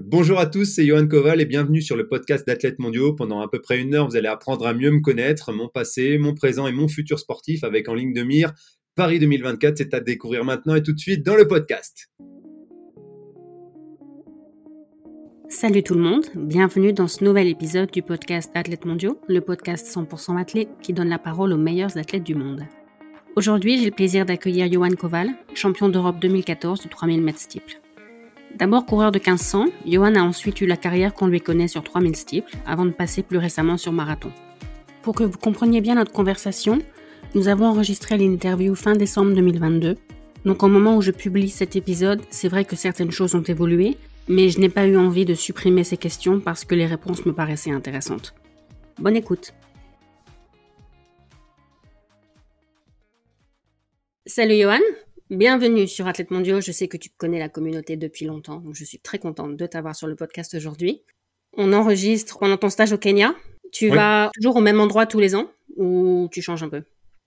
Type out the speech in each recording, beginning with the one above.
Bonjour à tous, c'est Johan Koval et bienvenue sur le podcast d'Athlètes mondiaux. Pendant à peu près une heure, vous allez apprendre à mieux me connaître, mon passé, mon présent et mon futur sportif avec en ligne de mire Paris 2024. C'est à découvrir maintenant et tout de suite dans le podcast. Salut tout le monde, bienvenue dans ce nouvel épisode du podcast Athlètes mondiaux, le podcast 100% athlète qui donne la parole aux meilleurs athlètes du monde. Aujourd'hui, j'ai le plaisir d'accueillir Johan Koval, champion d'Europe 2014 du 3000 mètres steeple. D'abord coureur de 1500, Johan a ensuite eu la carrière qu'on lui connaît sur 3000 steeple, avant de passer plus récemment sur marathon. Pour que vous compreniez bien notre conversation, nous avons enregistré l'interview fin décembre 2022. Donc au moment où je publie cet épisode, c'est vrai que certaines choses ont évolué, mais je n'ai pas eu envie de supprimer ces questions parce que les réponses me paraissaient intéressantes. Bonne écoute. Salut Johan, Bienvenue sur Athlète Mondiaux. Je sais que tu connais la communauté depuis longtemps, donc je suis très contente de t'avoir sur le podcast aujourd'hui. On enregistre pendant ton stage au Kenya. Tu vas toujours au même endroit tous les ans ou tu changes un peu?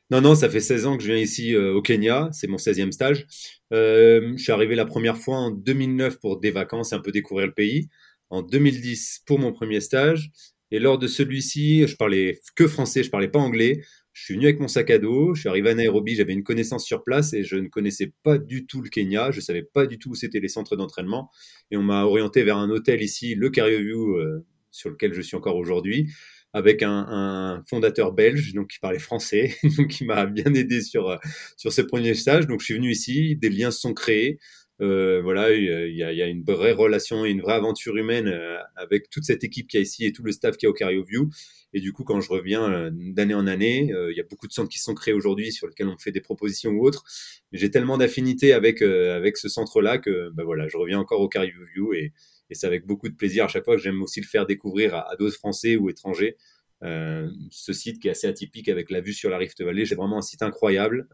Non, non, ça fait 16 ans que je viens ici euh, au Kenya. C'est mon 16e stage. Euh, je suis arrivé la première fois en 2009 pour des vacances et un peu découvrir le pays. En 2010 pour mon premier stage. Et lors de celui-ci, je parlais que français, je parlais pas anglais. Je suis venu avec mon sac à dos, je suis arrivé à Nairobi, j'avais une connaissance sur place et je ne connaissais pas du tout le Kenya, je savais pas du tout où c'était les centres d'entraînement et on m'a orienté vers un hôtel ici, le View, euh, sur lequel je suis encore aujourd'hui, avec un, fondateur belge donc qui parlait français, donc qui m'a bien aidé sur euh, sur ce premier stage. Donc je suis venu ici, des liens se sont créés. Euh, voilà, il y, a, une vraie relation et une vraie aventure humaine avec toute cette équipe qui a ici et tout le staff qui a au View. Et du coup, quand je reviens euh, d'année en année, euh, il y a beaucoup de centres qui sont créés aujourd'hui sur lesquels on fait des propositions ou autres. J'ai tellement d'affinités avec euh, avec ce centre-là que bah voilà, je reviens encore au Caribou View et, c'est avec beaucoup de plaisir à chaque fois que j'aime aussi le faire découvrir à, d'autres Français ou étrangers. Ce site qui est assez atypique avec la vue sur la Rift Valley, c'est vraiment un site incroyable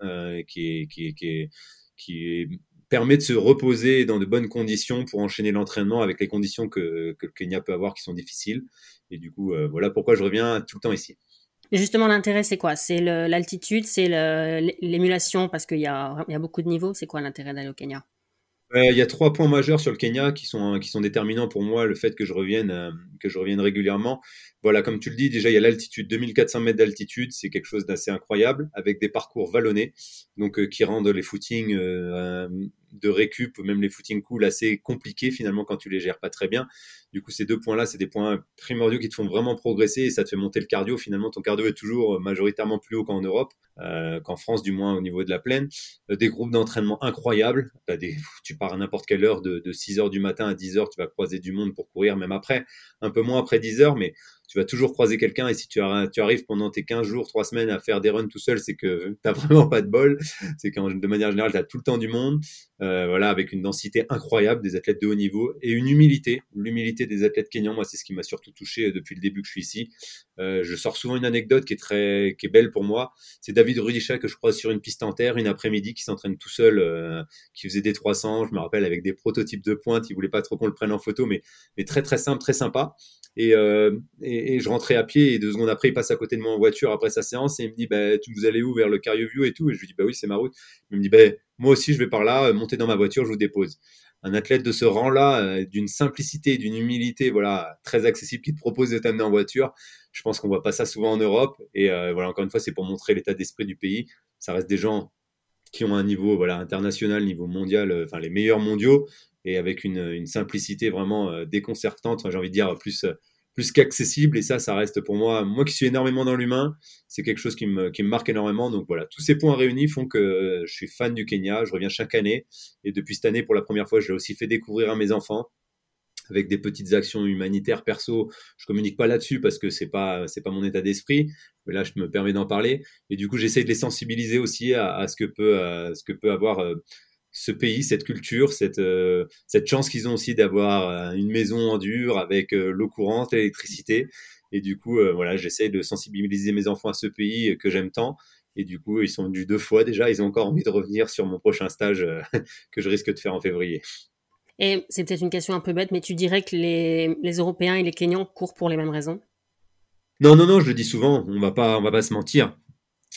qui, est, qui, est, qui, est, qui est permet de se reposer dans de bonnes conditions pour enchaîner l'entraînement avec les conditions que, que, le Kenya peut avoir qui sont difficiles. Et du coup, euh, voilà pourquoi je reviens tout le temps ici. Et justement, l'intérêt, c'est quoi? C'est l'altitude, c'est l'émulation, parce qu'il y a, y a beaucoup de niveaux. C'est quoi l'intérêt d'aller au Kenya? Il y a trois points majeurs sur le Kenya qui sont, qui sont déterminants pour moi, le fait que je revienne, euh, que je revienne régulièrement. Voilà, comme tu le dis, déjà, il y a l'altitude, 2400 mètres d'altitude, c'est quelque chose d'assez incroyable, avec des parcours vallonnés, donc euh, qui rendent les footings euh, de récup, même les footings cool, assez compliqués finalement quand tu les gères pas très bien. Du coup, ces deux points-là, c'est des points primordiaux qui te font vraiment progresser et ça te fait monter le cardio. Finalement, ton cardio est toujours majoritairement plus haut qu'en Europe, euh, qu'en France, du moins au niveau de la plaine. Des groupes d'entraînement incroyables. Tu pars à n'importe quelle heure, de, de 6 heures du matin à 10 heures, tu vas croiser du monde pour courir, même après, peu moins après 10 heures, mais tu vas toujours croiser quelqu'un et si tu, arrives pendant tes 15 jours, 3 semaines à faire des runs tout seul, c'est que tu n'as vraiment pas de bol. C'est qu'en de manière générale, tu as tout le temps du monde, euh, voilà, avec une densité incroyable des athlètes de haut niveau et une humilité. L'humilité des athlètes kenyans, moi, c'est ce qui m'a surtout touché euh, depuis le début que je suis ici. Euh, je sors souvent une anecdote qui est très, qui est belle pour moi. C'est David Rudisha que je croise sur une piste en terre une après-midi qui s'entraîne tout seul, qui faisait des 300. Je me rappelle avec des prototypes de pointe. Il voulait pas trop qu'on le prenne en photo, mais, très très simple, très sympa. Et, je rentrais à pied et deux secondes après, il passe à côté de moi en voiture après sa séance et il me dit bah, Vous allez où Vers le View et tout? Et je lui dis Bah oui, c'est ma route. Il me dit bah, Moi aussi, je vais par là, monter dans ma voiture, je vous dépose. Un athlète de ce rang-là, euh, d'une simplicité, d'une humilité, voilà, très accessible, qui te propose de t'amener en voiture. Je pense qu'on voit pas ça souvent en Europe. Et euh, voilà, encore une fois, c'est pour montrer l'état d'esprit du pays. Ça reste des gens qui ont un niveau voilà international, niveau mondial, euh, enfin les meilleurs mondiaux, et avec une, simplicité vraiment déconcertante. J'ai envie de dire plus plus qu'accessible. Et ça, ça reste pour moi, moi qui suis énormément dans l'humain, c'est quelque chose qui me, marque énormément. Donc voilà, tous ces points réunis font que je suis fan du Kenya. Je reviens chaque année. Et depuis cette année, pour la première fois, je l'ai aussi fait découvrir à mes enfants avec des petites actions humanitaires perso. Je communique pas là-dessus parce que c'est pas pas mon état d'esprit, mais là je me permets d'en parler. Et du coup, j'essaie de les sensibiliser aussi à, ce que peut à ce que peut avoir euh, ce pays, cette culture, cette, euh, cette chance qu'ils ont aussi d'avoir euh, une maison en dur avec euh, l'eau courante, l'électricité. Et du coup, voilà, j'essaie de sensibiliser mes enfants à ce pays que j'aime tant. Et du coup, ils sont venus deux fois déjà. Ils ont encore envie de revenir sur mon prochain stage que je risque de faire en février. Et c'est peut-être une question un peu bête, mais tu dirais que les, les Européens et les Kenyans courent pour les mêmes raisons? Non, non, non, je le dis souvent. On va pas, on va pas se mentir.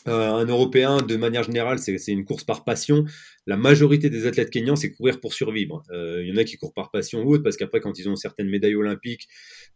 Euh, un Européen, de manière générale, c'est une course par passion. La majorité des athlètes kenyans, c'est courir pour survivre. Euh, il y en a qui courent par passion ou autre, parce qu'après, quand ils ont certaines médailles olympiques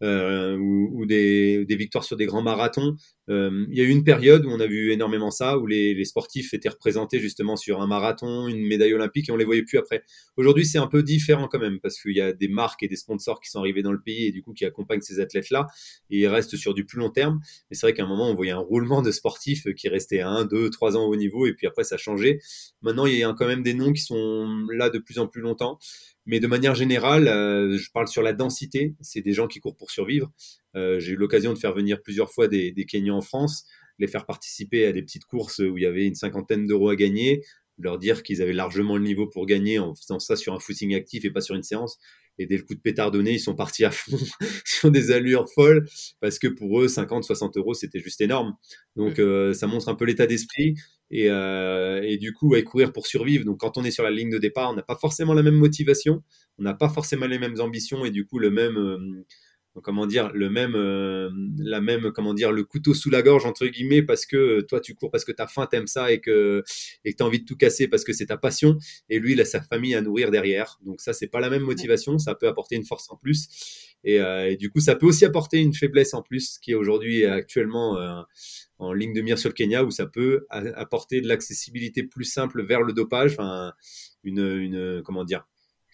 euh, ou, des, victoires sur des grands marathons, euh, il y a eu une période où on a vu énormément ça, où les, sportifs étaient représentés justement sur un marathon, une médaille olympique, et on les voyait plus après. Aujourd'hui, c'est un peu différent quand même, parce qu'il y a des marques et des sponsors qui sont arrivés dans le pays et du coup qui accompagnent ces athlètes-là, et ils restent sur du plus long terme. Mais c'est vrai qu'à un moment, on voyait un roulement de sportifs qui restaient à 1, 2, 3 ans au niveau, et puis après, ça changé. Maintenant, il y a quand même des noms qui sont là de plus en plus longtemps. Mais de manière générale, euh, je parle sur la densité. C'est des gens qui courent pour survivre. Euh, j'ai eu l'occasion de faire venir plusieurs fois des, des Kenyans en France, les faire participer à des petites courses où il y avait une cinquantaine d'euros à gagner, leur dire qu'ils avaient largement le niveau pour gagner en faisant ça sur un footing actif et pas sur une séance. Et dès le coup de pétard donné, ils sont partis à fond sur des allures folles parce que pour eux, 50, 60 euros, c'était juste énorme. Donc, euh, ça montre un peu l'état d'esprit. Et, euh, et, du coup, ouais, courir pour survivre. Donc, quand on est sur la ligne de départ, on n'a pas forcément la même motivation, on n'a pas forcément les mêmes ambitions et du coup, le même, euh, comment dire, le même, euh, la même, comment dire, le couteau sous la gorge entre guillemets parce que toi tu cours parce que t'as faim, t'aimes ça et que et que t'as envie de tout casser parce que c'est ta passion. Et lui, il a sa famille à nourrir derrière. Donc ça, c'est pas la même motivation. Ça peut apporter une force en plus. Et, du coup, ça peut aussi apporter une faiblesse en plus qui est aujourd'hui actuellement en ligne de mire sur le Kenya où ça peut apporter de l'accessibilité plus simple vers le dopage. Enfin, une, une comment dire.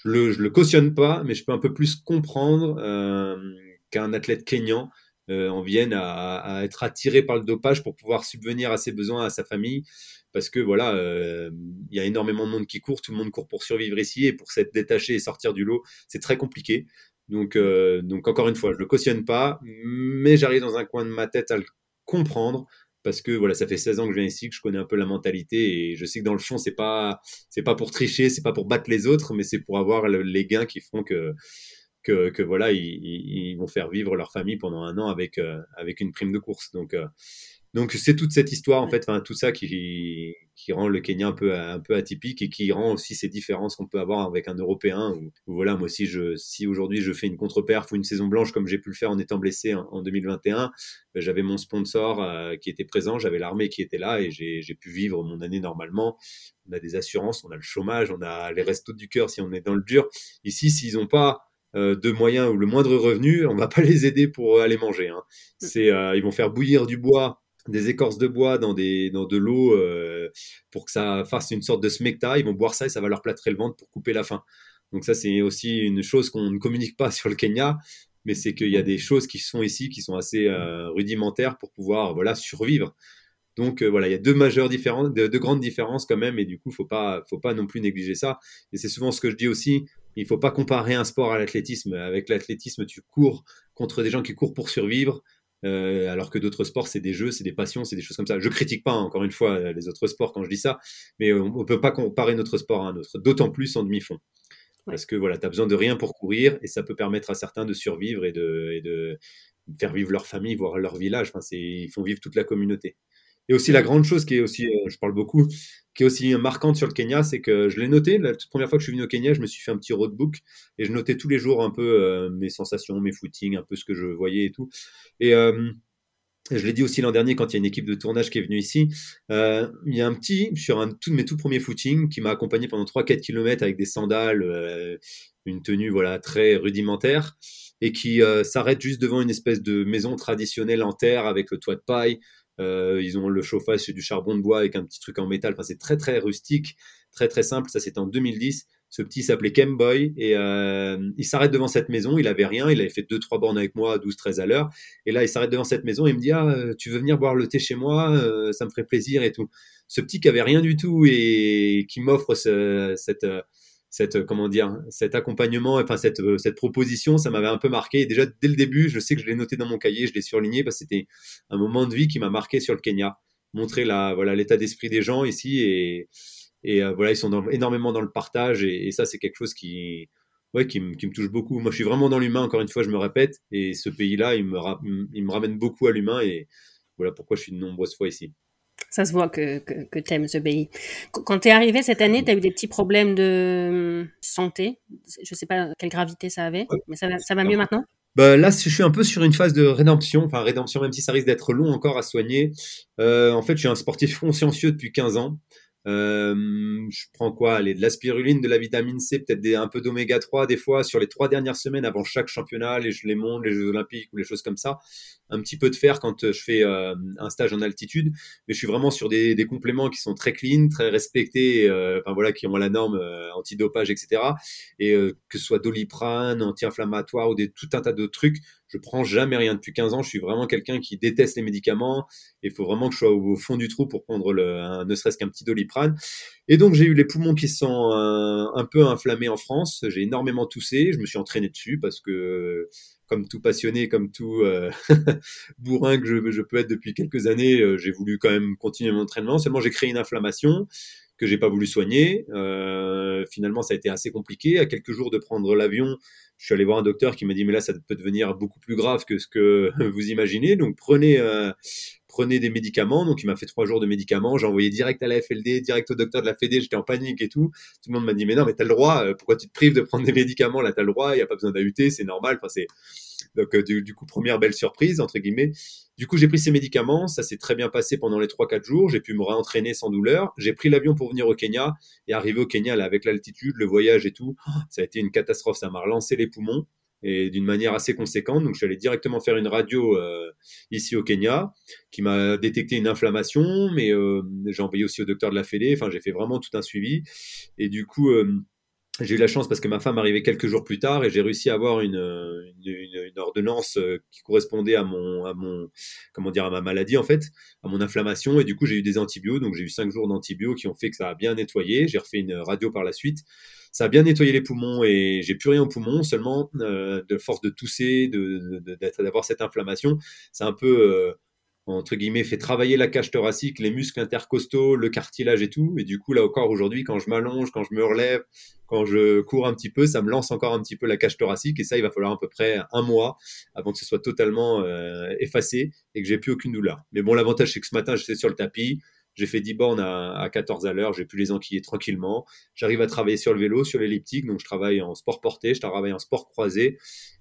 Je le, je le cautionne pas, mais je peux un peu plus comprendre euh, qu'un athlète kényan euh, en vienne à, être attiré par le dopage pour pouvoir subvenir à ses besoins, à sa famille. Parce que voilà, euh, il y a énormément de monde qui court, tout le monde court pour survivre ici et pour s'être détaché et sortir du lot, c'est très compliqué. Donc, donc encore une fois, je le cautionne pas, mais j'arrive dans un coin de ma tête à le comprendre parce que voilà, ça fait 16 ans que je viens ici, que je connais un peu la mentalité et je sais que dans le fond, c'est pas c'est pas pour tricher, c'est pas pour battre les autres, mais c'est pour avoir le, les gains qui font que que, que voilà, ils, ils, vont faire vivre leur famille pendant un an avec, euh, avec une prime de course. Donc, euh, donc c'est toute cette histoire, en fait, enfin, tout ça qui, qui rend le Kenya un peu, un peu atypique et qui rend aussi ces différences qu'on peut avoir avec un Européen. Où, voilà, moi aussi, je, si aujourd'hui je fais une contre-perf ou une saison blanche comme j'ai pu le faire en étant blessé en, en 2021, ben, j'avais mon sponsor euh, qui était présent, j'avais l'armée qui était là et j'ai pu vivre mon année normalement. On a des assurances, on a le chômage, on a les restos du cœur si on est dans le dur. Ici, s'ils n'ont pas euh, de moyens ou le moindre revenu, on va pas les aider pour aller manger. Hein. Mm. C'est, euh, ils vont faire bouillir du bois, des écorces de bois dans, des, dans de l'eau euh, pour que ça fasse une sorte de smecta. Ils vont boire ça et ça va leur plâtrer le ventre pour couper la faim. Donc ça, c'est aussi une chose qu'on ne communique pas sur le Kenya, mais c'est qu'il y a des choses qui sont ici qui sont assez rudimentaires pour pouvoir voilà survivre. Donc voilà, il y a deux majeures différences, deux, deux, grandes différences quand même, et du coup, faut pas, faut pas non plus négliger ça. Et c'est souvent ce que je dis aussi. Il faut pas comparer un sport à l'athlétisme. Avec l'athlétisme, tu cours contre des gens qui courent pour survivre, euh, alors que d'autres sports, c'est des jeux, c'est des passions, c'est des choses comme ça. Je critique pas, encore une fois, les autres sports quand je dis ça, mais on, ne peut pas comparer notre sport à un autre, d'autant plus en demi-fond. Parce que voilà, tu as besoin de rien pour courir et ça peut permettre à certains de survivre et de, et de faire vivre leur famille, voire leur village. Enfin, ils font vivre toute la communauté. Et aussi la grande chose qui est aussi, euh, je parle beaucoup, qui est aussi marquante sur le Kenya, c'est que je l'ai noté, la toute première fois que je suis venu au Kenya, je me suis fait un petit roadbook et je notais tous les jours un peu euh, mes sensations, mes footings, un peu ce que je voyais et tout. Et euh, je l'ai dit aussi l'an dernier quand il y a une équipe de tournage qui est venue ici, euh, il y a un petit, sur un de mes tout premiers footings, qui m'a accompagné pendant 3-4 km avec des sandales, une tenue voilà très rudimentaire, et qui s'arrête juste devant une espèce de maison traditionnelle en terre avec le toit de paille, euh, ils ont le chauffage, c'est du charbon de bois avec un petit truc en métal. Enfin, c'est très très rustique, très très simple. Ça, c'était en 2010. Ce petit s'appelait Kemboy et euh, il s'arrête devant cette maison. Il avait rien. Il avait fait deux trois bornes avec moi, 12-13 à l'heure. Et là, il s'arrête devant cette maison et me dit ah tu veux venir boire le thé chez moi? Euh, Ça me ferait plaisir et tout. Ce petit qui avait rien du tout et qui m'offre ce, cette cette euh, comment dire cet accompagnement enfin cette euh, cette proposition ça m'avait un peu marqué. Déjà dès le début je sais que je l'ai noté dans mon cahier je l'ai surligné parce que c'était un moment de vie qui m'a marqué sur le Kenya. Montrer la voilà l'état d'esprit des gens ici et et euh, voilà ils sont énormément dans le partage et, ça c'est quelque chose qui ouais qui, qui, me touche beaucoup. Moi je suis vraiment dans l'humain encore une fois je me répète. Et ce pays là il me il me ramène beaucoup à l'humain et voilà pourquoi je suis de nombreuses fois ici ça se voit que, que, que tu aimes ce pays. Quand tu es arrivé cette année, tu as eu des petits problèmes de santé. Je sais pas quelle gravité ça avait, mais ça va, ça va mieux maintenant? Bah, là, je suis un peu sur une phase de rédemption, enfin rédemption, même si ça risque d'être long encore à soigner. Euh, en fait, je suis un sportif consciencieux depuis 15 ans. Euh, je prends quoi? Allez, de la spiruline, de la vitamine C, peut-être un peu d'oméga 3 des fois sur les trois dernières semaines avant chaque championnat, les, les mondes, les Jeux Olympiques ou les choses comme ça. Un petit peu de fer quand euh, je fais euh, un stage en altitude, mais je suis vraiment sur des, compléments qui sont très clean, très respectés, enfin voilà, qui ont la norme antidopage, etc. Et que ce soit doliprane, anti-inflammatoire ou des, tout un tas d'autres trucs, je prends jamais rien depuis 15 ans. Je suis vraiment quelqu'un qui déteste les médicaments. Il faut vraiment que je sois au, fond du trou pour prendre le, ne serait-ce qu'un petit doliprane. Et donc j'ai eu les poumons qui sont un, un peu inflammés en France. J'ai énormément toussé. Je me suis entraîné dessus parce que comme tout passionné, comme tout euh, bourrin que je, peux être depuis quelques années, euh, j'ai voulu quand même continuer mon entraînement. Seulement, j'ai créé une inflammation que j'ai pas voulu soigner. Euh, finalement, ça a été assez compliqué. À quelques jours de prendre l'avion, je suis allé voir un docteur qui m'a dit mais là, ça peut devenir beaucoup plus grave que ce que vous imaginez. Donc prenez euh, prenez des médicaments. Donc, il m'a fait trois jours de médicaments. J'ai envoyé direct à la FLD, direct au docteur de la FED. J'étais en panique et tout. Tout le monde m'a dit, mais non, mais t'as le droit. Euh, pourquoi tu te prives de prendre des médicaments? Là, t'as le droit. Il n'y a pas besoin d'AUT. C'est normal. Enfin, c'est, donc, euh, du, coup, première belle surprise, entre guillemets. Du coup, j'ai pris ces médicaments. Ça s'est très bien passé pendant les trois, quatre jours. J'ai pu me réentraîner sans douleur. J'ai pris l'avion pour venir au Kenya et arriver au Kenya, là, avec l'altitude, le voyage et tout. Ça a été une catastrophe. Ça m'a relancé les poumons et d'une manière assez conséquente. Donc, je suis allé directement faire une radio euh, ici au Kenya, qui m'a détecté une inflammation, mais euh, j'ai envoyé aussi au docteur de la Fédé. Enfin, j'ai fait vraiment tout un suivi. Et du coup, euh, j'ai eu la chance parce que ma femme arrivait quelques jours plus tard et j'ai réussi à avoir une, une, une, ordonnance qui correspondait à mon, à mon, comment dire, à ma maladie en fait, à mon inflammation. Et du coup, j'ai eu des antibiotiques. Donc, j'ai eu cinq jours d'antibiotiques qui ont fait que ça a bien nettoyé. J'ai refait une radio par la suite ça a bien nettoyé les poumons et j'ai plus rien aux poumons, seulement euh, de force de tousser, d'avoir cette inflammation, c'est un peu euh, entre guillemets fait travailler la cage thoracique, les muscles intercostaux, le cartilage et tout. Et du coup là encore aujourd'hui, quand je m'allonge, quand je me relève, quand je cours un petit peu, ça me lance encore un petit peu la cage thoracique et ça il va falloir à peu près un mois avant que ce soit totalement euh, effacé et que j'ai plus aucune douleur. Mais bon l'avantage c'est que ce matin j'étais sur le tapis, j'ai fait 10 bornes à, 14 à l'heure, j'ai pu les enquiller tranquillement. J'arrive à travailler sur le vélo, sur l'elliptique, donc je travaille en sport porté, je travaille en sport croisé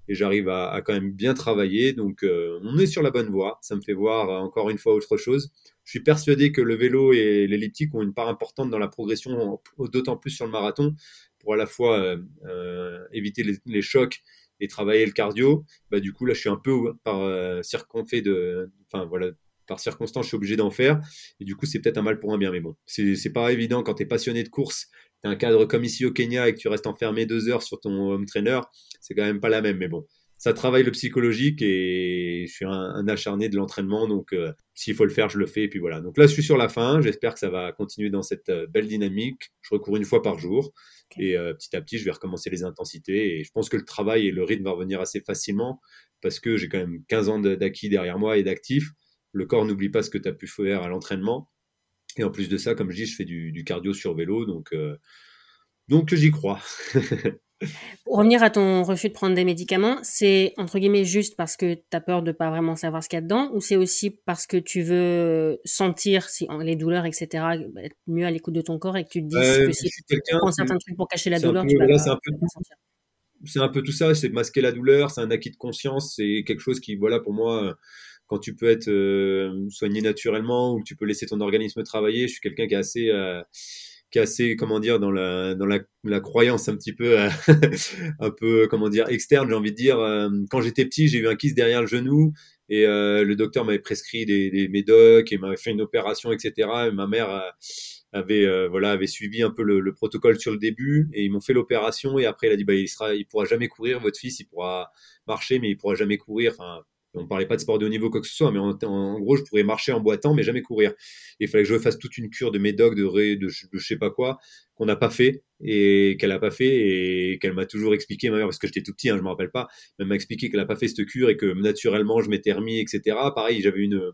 et j'arrive à, quand même bien travailler. Donc euh, on est sur la bonne voie. Ça me fait voir euh, encore une fois autre chose. Je suis persuadé que le vélo et l'elliptique ont une part importante dans la progression, d'autant plus sur le marathon, pour à la fois euh, éviter les, chocs et travailler le cardio. Bah, du coup, là, je suis un peu par circonfait de, enfin voilà, par circonstance, je suis obligé d'en faire. Et du coup, c'est peut-être un mal pour un bien. Mais bon, c'est pas évident quand tu es passionné de course, tu as un cadre comme ici au Kenya et que tu restes enfermé deux heures sur ton home trainer, c'est quand même pas la même. Mais bon, ça travaille le psychologique et je suis un, acharné de l'entraînement. Donc, euh, s'il faut le faire, je le fais. Et puis voilà. Donc là, je suis sur la fin. J'espère que ça va continuer dans cette euh, belle dynamique. Je recours une fois par jour. Et euh, petit à petit, je vais recommencer les intensités. Et je pense que le travail et le rythme va revenir assez facilement parce que j'ai quand même 15 ans d'acquis derrière moi et d'actifs le corps n'oublie pas ce que tu as pu faire à l'entraînement. Et en plus de ça, comme je dis, je fais du, cardio sur vélo, donc, euh, donc j'y crois. Pour revenir à ton refus de prendre des médicaments, c'est entre guillemets juste parce que tu as peur de pas vraiment savoir ce qu'il y a dedans ou c'est aussi parce que tu veux sentir si, les douleurs, etc., être mieux à l'écoute de ton corps et que tu te dis que si tu prends certains trucs pour cacher la douleur, tu vas pas, sentir c'est un peu tout ça, c'est masquer la douleur, c'est un acquis de conscience, c'est quelque chose qui, voilà, pour moi, quand tu peux être euh, soigné naturellement ou que tu peux laisser ton organisme travailler. Je suis quelqu'un qui est assez euh, qui est assez comment dire dans la dans la, la croyance un petit peu euh, un peu comment dire externe j'ai envie de dire quand j'étais petit j'ai eu un kiss derrière le genou et le docteur m'avait prescrit des, des médocs et m'avait fait une opération etc et ma mère avait voilà avait suivi un peu le, le, protocole sur le début et ils m'ont fait l'opération et après il a dit bah il sera il pourra jamais courir votre fils il pourra marcher mais il pourra jamais courir on parlait pas de sport de haut niveau quoi que ce soit, mais en, gros, je pourrais marcher en boitant, mais jamais courir. il fallait que je fasse toute une cure de médoc, de, ré, de, je sais pas quoi, qu'on n'a pas fait et qu'elle a pas fait et qu'elle m'a toujours expliqué, ma mère, parce que j'étais tout petit, hein, je me rappelle pas, elle m'a expliqué qu'elle a pas fait cette cure et que naturellement je m'étais remis, etc. Pareil, j'avais une,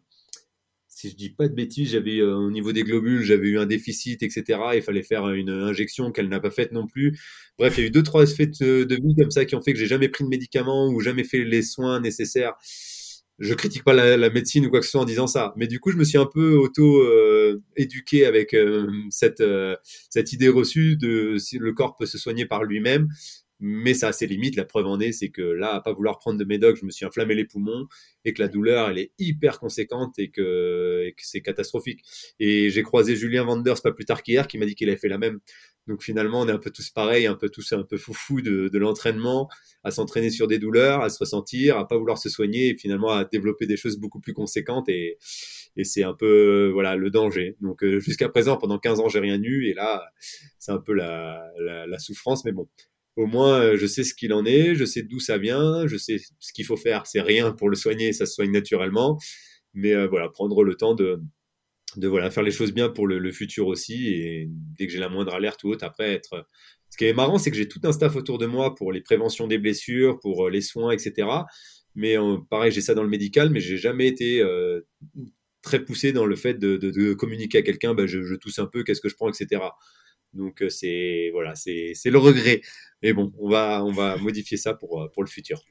si je dis pas de bêtises, j'avais euh, au niveau des globules, j'avais eu un déficit, etc. Il fallait faire une injection qu'elle n'a pas faite non plus. Bref, il y a eu deux trois effets de, vie comme ça qui ont fait que j'ai jamais pris de médicaments ou jamais fait les soins nécessaires. Je critique pas la, médecine ou quoi que ce soit en disant ça, mais du coup, je me suis un peu auto euh, éduqué avec euh, cette cette idée reçue de si le corps peut se soigner par lui-même. Mais ça a ses limites. La preuve en est, c'est que là, à pas vouloir prendre de médoc, je me suis inflammé les poumons et que la douleur, elle est hyper conséquente et que, c'est catastrophique. Et j'ai croisé Julien Vanders pas plus tard qu'hier qui m'a dit qu'il avait fait la même. Donc finalement, on est un peu tous pareils, un peu tous un peu foufou de, de l'entraînement, à s'entraîner sur des douleurs, à se ressentir, à pas vouloir se soigner et finalement à développer des choses beaucoup plus conséquentes et, et c'est un peu voilà le danger. Donc euh, jusqu'à présent, pendant 15 ans, j'ai rien eu et là, c'est un peu la, la, la souffrance, mais bon, au moins euh, je sais ce qu'il en est, je sais d'où ça vient, je sais ce qu'il faut faire. C'est rien pour le soigner, ça se soigne naturellement. Mais euh, voilà, prendre le temps de, voilà, faire les choses bien pour le, futur aussi. Et dès que j'ai la moindre alerte ou autre, après être. Ce qui est marrant, c'est que j'ai tout un staff autour de moi pour les préventions des blessures, pour euh, les soins, etc. Mais pareil, j'ai ça dans le médical, mais j'ai jamais été très poussé dans le fait de, communiquer à quelqu'un. Ben, je tousse un peu, qu'est-ce que je prends, etc. Donc euh, c'est voilà, c'est le regret. Mais bon, on va on va modifier ça pour euh, pour le futur.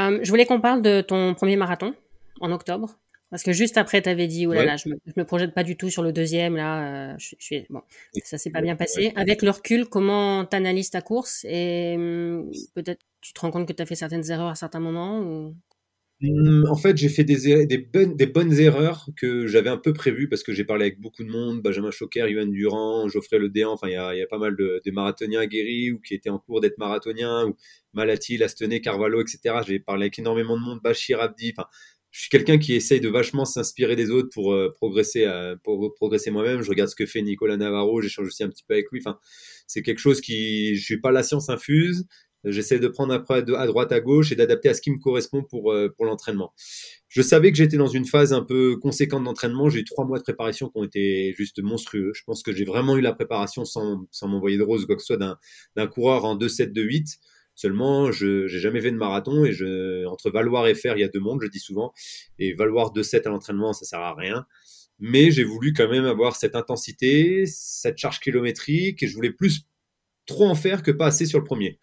Euh, je voulais qu'on parle de ton premier marathon en octobre. Parce que juste après, tu avais dit, oh là là, je me, me projette pas du tout sur le deuxième, là, je, suis, bon, ça s'est pas bien passé. Avec le recul, comment tu analyses ta course et hum, peut-être tu te rends compte que tu as fait certaines erreurs à certains moments ou... Mmh, en fait, j'ai fait des, des, bonnes, erreurs que j'avais un peu prévues parce que j'ai parlé avec beaucoup de monde, Benjamin Choquer, Yohan Durand, Geoffrey Le Déant, enfin, il y a, pas mal de, marathoniens guéris ou qui étaient en cours d'être marathoniens, ou Malati, Lastenay, Carvalho, etc. J'ai parlé avec énormément de monde, Bachir Abdi, enfin, je suis quelqu'un qui essaye de vachement s'inspirer des autres pour euh, progresser, euh, progresser moi-même. Je regarde ce que fait Nicolas Navarro, j'échange aussi un petit peu avec lui. Enfin, c'est quelque chose qui, je suis pas la science infuse. J'essaie de prendre à droite, à gauche et d'adapter à ce qui me correspond pour, euh, pour l'entraînement. Je savais que j'étais dans une phase un peu conséquente d'entraînement. J'ai eu trois mois de préparation qui ont été juste monstrueux. Je pense que j'ai vraiment eu la préparation sans, sans m'envoyer de rose quoi que ce soit d'un coureur en 2-7, 2-8. Seulement, je n'ai jamais fait de marathon et je, entre valoir et faire, il y a deux mondes, je dis souvent. Et valoir 2-7 à l'entraînement, ça sert à rien. Mais j'ai voulu quand même avoir cette intensité, cette charge kilométrique et je voulais plus trop en faire que pas assez sur le premier.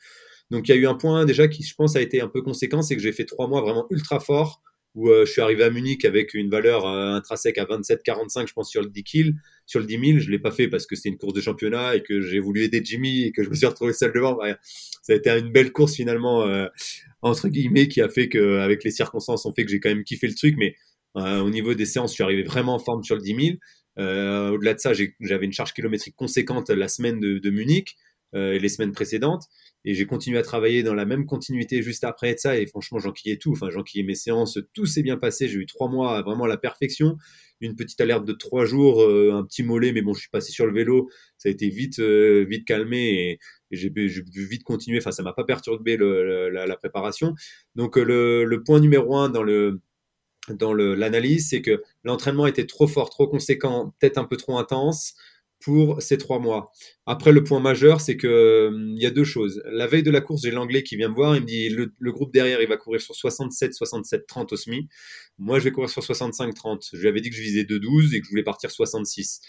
Donc il y a eu un point déjà qui, je pense, a été un peu conséquent, c'est que j'ai fait trois mois vraiment ultra fort, où euh, je suis arrivé à Munich avec une valeur euh, intrinsèque à 27,45, je pense, sur le 10 kills. Sur le 10 000, je l'ai pas fait parce que c'était une course de championnat et que j'ai voulu aider Jimmy et que je me suis retrouvé seul devant. ça a été une belle course finalement, euh, entre guillemets, qui a fait que, avec les circonstances, on fait que j'ai quand même kiffé le truc. Mais au niveau des séances, je suis arrivé vraiment en forme sur le 10 000. Au-delà de ça, j'avais une charge kilométrique conséquente la semaine de Munich et les semaines précédentes. Et j'ai continué à travailler dans la même continuité juste après ça. Et franchement, j'enquillais tout. Enfin, j'enquillais mes séances. Tout s'est bien passé. J'ai eu trois mois vraiment à la perfection. Une petite alerte de trois jours, euh, un petit mollet, mais bon, je suis passé sur le vélo. Ça a été vite, euh, vite calmé et, j'ai pu vite continuer. Enfin, ça m'a pas perturbé la, préparation. Donc, euh, le, le, point numéro un dans le dans l'analyse, c'est que l'entraînement était trop fort, trop conséquent, peut-être un peu trop intense pour ces trois mois. Après, le point majeur, c'est que hum, il y a deux choses. La veille de la course, j'ai l'anglais qui vient me voir. Il me dit le, groupe derrière, il va courir sur 67, 67, 30 au SMI. Moi, je vais courir sur 65, 30. Je lui avais dit que je visais 2,12 et que je voulais partir 66.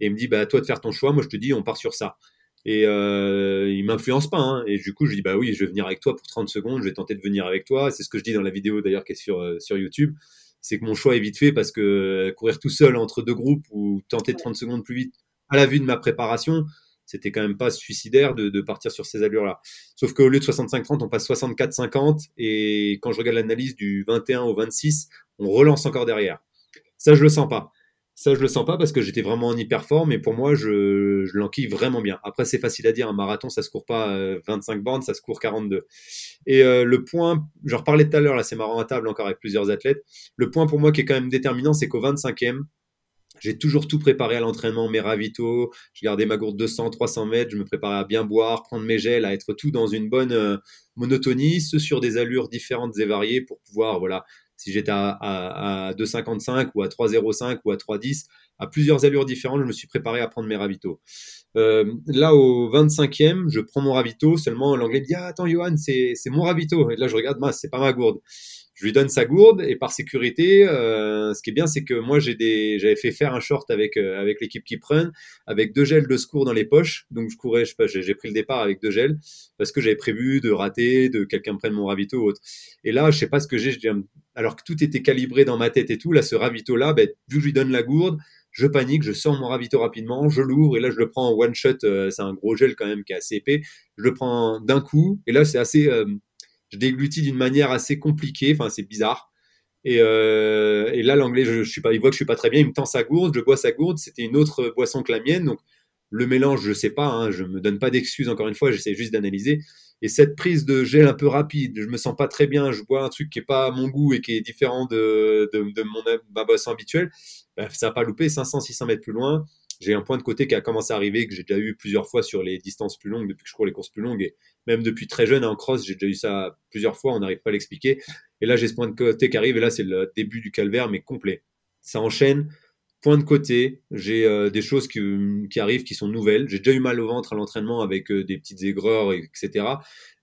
Et il me dit bah toi de faire ton choix. Moi, je te dis on part sur ça. Et euh, il m'influence pas. Hein. Et du coup, je dis bah oui, je vais venir avec toi pour 30 secondes. Je vais tenter de venir avec toi. C'est ce que je dis dans la vidéo d'ailleurs qui est sur euh, sur YouTube. C'est que mon choix est vite fait parce que euh, courir tout seul entre deux groupes ou tenter 30 secondes plus vite, à la vue de ma préparation, c'était quand même pas suicidaire de, de partir sur ces allures-là. Sauf qu'au lieu de 65-30, on passe 64-50 et quand je regarde l'analyse du 21 au 26, on relance encore derrière. Ça, je le sens pas. Ça, je le sens pas parce que j'étais vraiment en hyper forme et pour moi, je, je l'enquille vraiment bien. Après, c'est facile à dire, un marathon, ça se court pas 25 euh, bornes, ça se court 42. Et euh, le point, je reparlais tout à l'heure, là, c'est marrant à table encore avec plusieurs athlètes. Le point pour moi qui est quand même déterminant, c'est qu'au 25e, j'ai toujours tout préparé à l'entraînement, mes ravitaux. Je gardais ma gourde 200, 300 mètres. Je me préparais à bien boire, prendre mes gels, à être tout dans une bonne euh, monotonie, ce sur des allures différentes et variées pour pouvoir, voilà, si j'étais à, à, à 2,55 ou à 3,05 ou à 3,10, à plusieurs allures différentes, je me suis préparé à prendre mes ravitaux. Euh, là, au 25e, je prends mon ravito. Seulement, l'anglais dit ah, Attends, Johan, c'est mon ravito. Et là, je regarde, c'est pas ma gourde je lui donne sa gourde et par sécurité, euh, ce qui est bien, c'est que moi j'ai des, j'avais fait faire un short avec euh, avec l'équipe qui prennent, avec deux gels de secours dans les poches. Donc je courais, je sais pas, j'ai pris le départ avec deux gels parce que j'avais prévu de rater, de quelqu'un prenne mon ravito ou autre. Et là, je sais pas ce que j'ai, alors que tout était calibré dans ma tête et tout, là ce ravito là, ben, vu que je lui donne la gourde, je panique, je sors mon ravito rapidement, je l'ouvre et là je le prends en one shot, euh, c'est un gros gel quand même qui est assez épais, je le prends d'un coup et là c'est assez, euh, je déglutis d'une manière assez compliquée, enfin c'est bizarre. Et, euh, là l'anglais, je, suis pas, il voit que je suis pas très bien, il me tend sa gourde, je bois sa gourde, c'était une autre boisson que la mienne, donc le mélange je sais pas, hein, je me donne pas d'excuses encore une fois, j'essaie juste d'analyser. Et cette prise de gel un peu rapide, je me sens pas très bien, je bois un truc qui est pas à mon goût et qui est différent de, de, mon, ma boisson habituelle, ben, ça n'a pas loupé, 500-600 mètres plus loin. J'ai un point de côté qui a commencé à arriver, que j'ai déjà eu plusieurs fois sur les distances plus longues, depuis que je cours les courses plus longues. Et même depuis très jeune en cross, j'ai déjà eu ça plusieurs fois, on n'arrive pas à l'expliquer. Et là, j'ai ce point de côté qui arrive, et là, c'est le début du calvaire, mais complet. Ça enchaîne, point de côté, j'ai euh, des choses qui, qui, arrivent qui sont nouvelles. J'ai déjà eu mal au ventre à l'entraînement avec euh, des petites aigreurs, etc.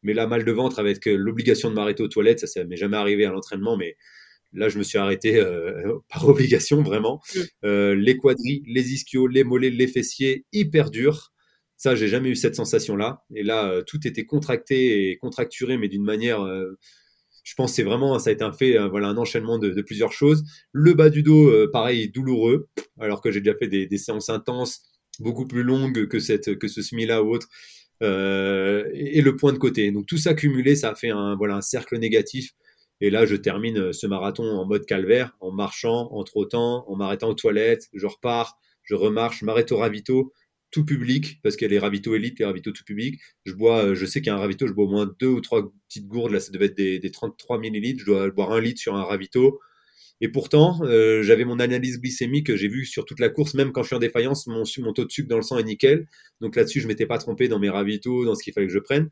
Mais là, mal de ventre avec euh, l'obligation de m'arrêter aux toilettes, ça, ça m'est jamais arrivé à l'entraînement, mais Là, je me suis arrêté euh, par obligation, vraiment. Mm. Euh, les quadris, les ischios, les mollets, les fessiers, hyper durs. Ça, j'ai jamais eu cette sensation-là. Et là, euh, tout était contracté et contracturé, mais d'une manière. je pense c'est vraiment, ça a été un fait, voilà, un enchaînement de, plusieurs choses. Le bas du dos, pareil, douloureux, alors que j'ai déjà fait des, séances intenses, beaucoup plus longues que cette, que ce semi-là ou autre. et, le point de côté. Donc tout ça cumulé, ça a fait un, voilà, un cercle négatif et là, je termine euh, ce marathon en mode calvaire, en marchant, en trottant, en m'arrêtant aux toilettes. Je repars, je remarche, je m'arrête au ravito, tout public, parce qu'il y a les ravitaux élites, les ravitaux tout public. Je bois, euh, je sais qu'il y a un ravito, je bois au moins deux ou trois petites gourdes. Là, ça devait être des, 33 millilitres. Je dois boire un litre sur un ravito. Et pourtant, euh, j'avais mon analyse glycémique, j'ai vu sur toute la course, même quand je suis en défaillance, mon, mon taux de sucre dans le sang est nickel. Donc là-dessus, je m'étais pas trompé dans mes ravitaux, dans ce qu'il fallait que je prenne.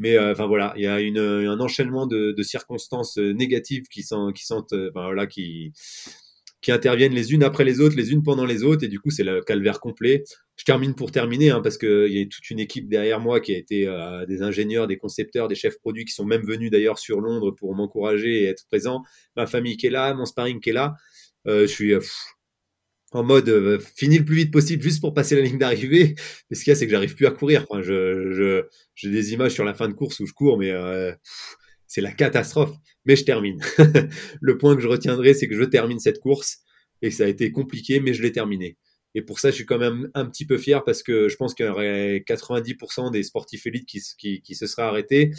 Mais euh, enfin voilà, il y a une, un enchaînement de, circonstances euh, négatives qui sont, qui euh, interviennent les unes après les autres, les unes pendant les autres, et du coup c'est le calvaire complet. Je termine pour terminer, hein, parce qu'il y a toute une équipe derrière moi qui a été euh, des ingénieurs, des concepteurs, des chefs produits qui sont même venus d'ailleurs sur Londres pour m'encourager et être présents. Ma famille qui est là, mon sparring qui est là. Euh, je suis en mode euh, fini le plus vite possible juste pour passer la ligne d'arrivée. Mais ce qu'il y a, c'est que j'arrive plus à courir. Enfin, je, je, j'ai des images sur la fin de course où je cours, mais euh, c'est la catastrophe. Mais je termine. le point que je retiendrai, c'est que je termine cette course et ça a été compliqué, mais je l'ai terminé. Et pour ça, je suis quand même un petit peu fier parce que je pense qu'il y aurait 90% des sportifs élites qui, qui, qui se seraient arrêtés.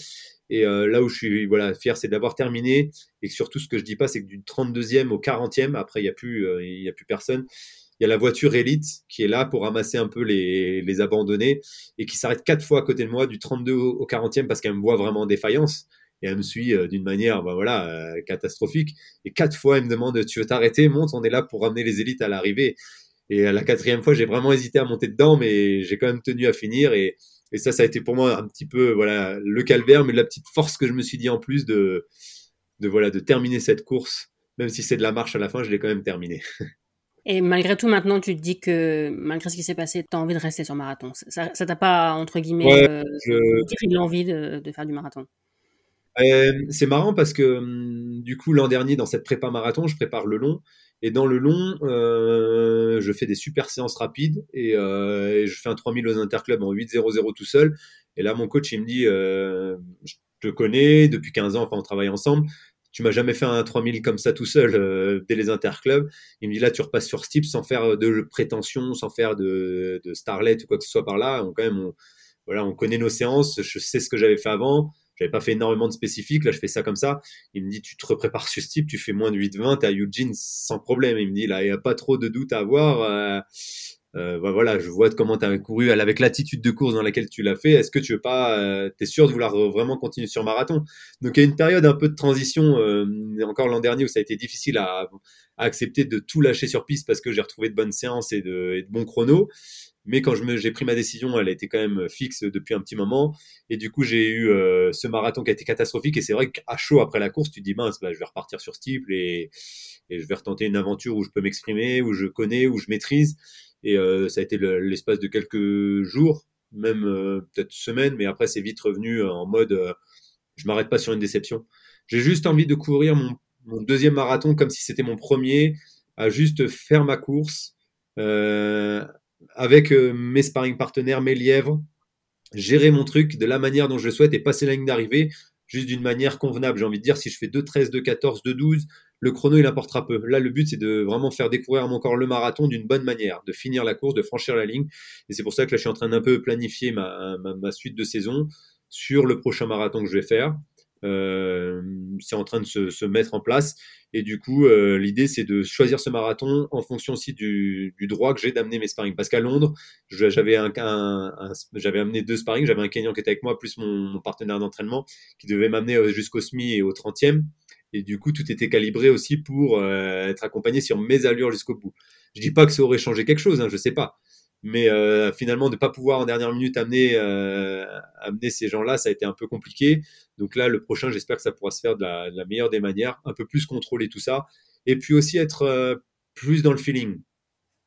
Et euh, là où je suis voilà, fier, c'est d'avoir terminé. Et surtout, ce que je dis pas, c'est que du 32e au 40e, après, il n'y a, plus, euh, y a plus personne. Il y a la voiture élite qui est là pour ramasser un peu les, les abandonnés et qui s'arrête quatre fois à côté de moi, du 32 au 40e, parce qu'elle me voit vraiment en défaillance. Et elle me suit euh, d'une manière bah, voilà catastrophique. Et quatre fois elle me demande tu veux t'arrêter? Monte on est là pour ramener les élites à l'arrivée et à la quatrième fois j'ai vraiment hésité à monter dedans mais j'ai quand même tenu à finir. Et et ça, ça a été pour moi un petit peu voilà le calvaire, mais la petite force que je me suis dit en plus de, de voilà de terminer cette course, même si c'est de la marche à la fin, je l'ai quand même terminé. Et malgré tout, maintenant, tu te dis que malgré ce qui s'est passé, tu as envie de rester sur marathon. Ça t'a pas, entre guillemets, euh, l'envie de, de, faire du marathon? Euh, C'est marrant parce que hum, du coup, l'an dernier, dans cette prépa marathon, je prépare le long. Et dans le long, euh, je fais des super séances rapides et, euh, je fais un 3000 aux interclubs en 8-0-0 tout seul. Et là, mon coach, il me dit, euh, je te connais depuis 15 ans, enfin, on travaille ensemble. Tu m'as jamais fait un 3000 comme ça tout seul dès les interclubs. Il me dit, là, tu repasses sur type sans faire de prétention, sans faire de, de starlet ou quoi que ce soit par là. On, quand même, voilà, on connaît nos séances. Je sais ce que j'avais fait avant j'avais pas fait énormément de spécifiques, là je fais ça comme ça. Il me dit tu te prépares sur ce type, tu fais moins de 8-20, t'es à Eugene sans problème. Il me dit là il n'y a pas trop de doute à avoir. Euh, euh, bah, voilà, je vois comment tu as couru avec l'attitude de course dans laquelle tu l'as fait. Est-ce que tu veux pas, euh, tu es sûr de vouloir vraiment continuer sur marathon? Donc il y a une période un peu de transition, encore l'an dernier où ça a été difficile à, accepter de tout lâcher sur piste parce que j'ai retrouvé de bonnes séances et de, et de bons chronos. Mais quand j'ai pris ma décision, elle était quand même fixe depuis un petit moment. Et du coup, j'ai eu euh, ce marathon qui a été catastrophique. Et c'est vrai qu'à chaud après la course, tu dis mince, bah, je vais repartir sur ce et, et je vais retenter une aventure où je peux m'exprimer, où je connais, où je maîtrise. Et euh, ça a été l'espace de quelques jours, même euh, peut-être semaines, mais après c'est vite revenu en mode je m'arrête pas sur une déception. J'ai juste envie de courir mon, deuxième marathon comme si c'était mon premier, à juste faire ma course. Euh, avec euh, mes sparring partenaires, mes lièvres, gérer mon truc de la manière dont je souhaite et passer la ligne d'arrivée juste d'une manière convenable. J'ai envie de dire, si je fais 2-13, 2-14, 2-12, le chrono, il importera peu. Là, le but, c'est de vraiment faire découvrir à mon corps le marathon d'une bonne manière, de finir la course, de franchir la ligne. Et c'est pour ça que là, je suis en train d'un peu planifier ma, suite de saison sur le prochain marathon que je vais faire. Euh, c'est en train de se, mettre en place. Et du coup, euh, l'idée, c'est de choisir ce marathon en fonction aussi du, droit que j'ai d'amener mes sparring. Parce qu'à Londres, j'avais amené deux sparring. J'avais un Kenyan qui était avec moi, plus mon, partenaire d'entraînement, qui devait m'amener jusqu'au SMI et au 30e. Et du coup, tout était calibré aussi pour euh, être accompagné sur mes allures jusqu'au bout. Je dis pas que ça aurait changé quelque chose, hein, je sais pas. Mais euh, finalement, de ne pas pouvoir en dernière minute amener, euh, amener ces gens-là, ça a été un peu compliqué. Donc là, le prochain, j'espère que ça pourra se faire de la, meilleure des manières, un peu plus contrôler tout ça. Et puis aussi être plus dans le feeling.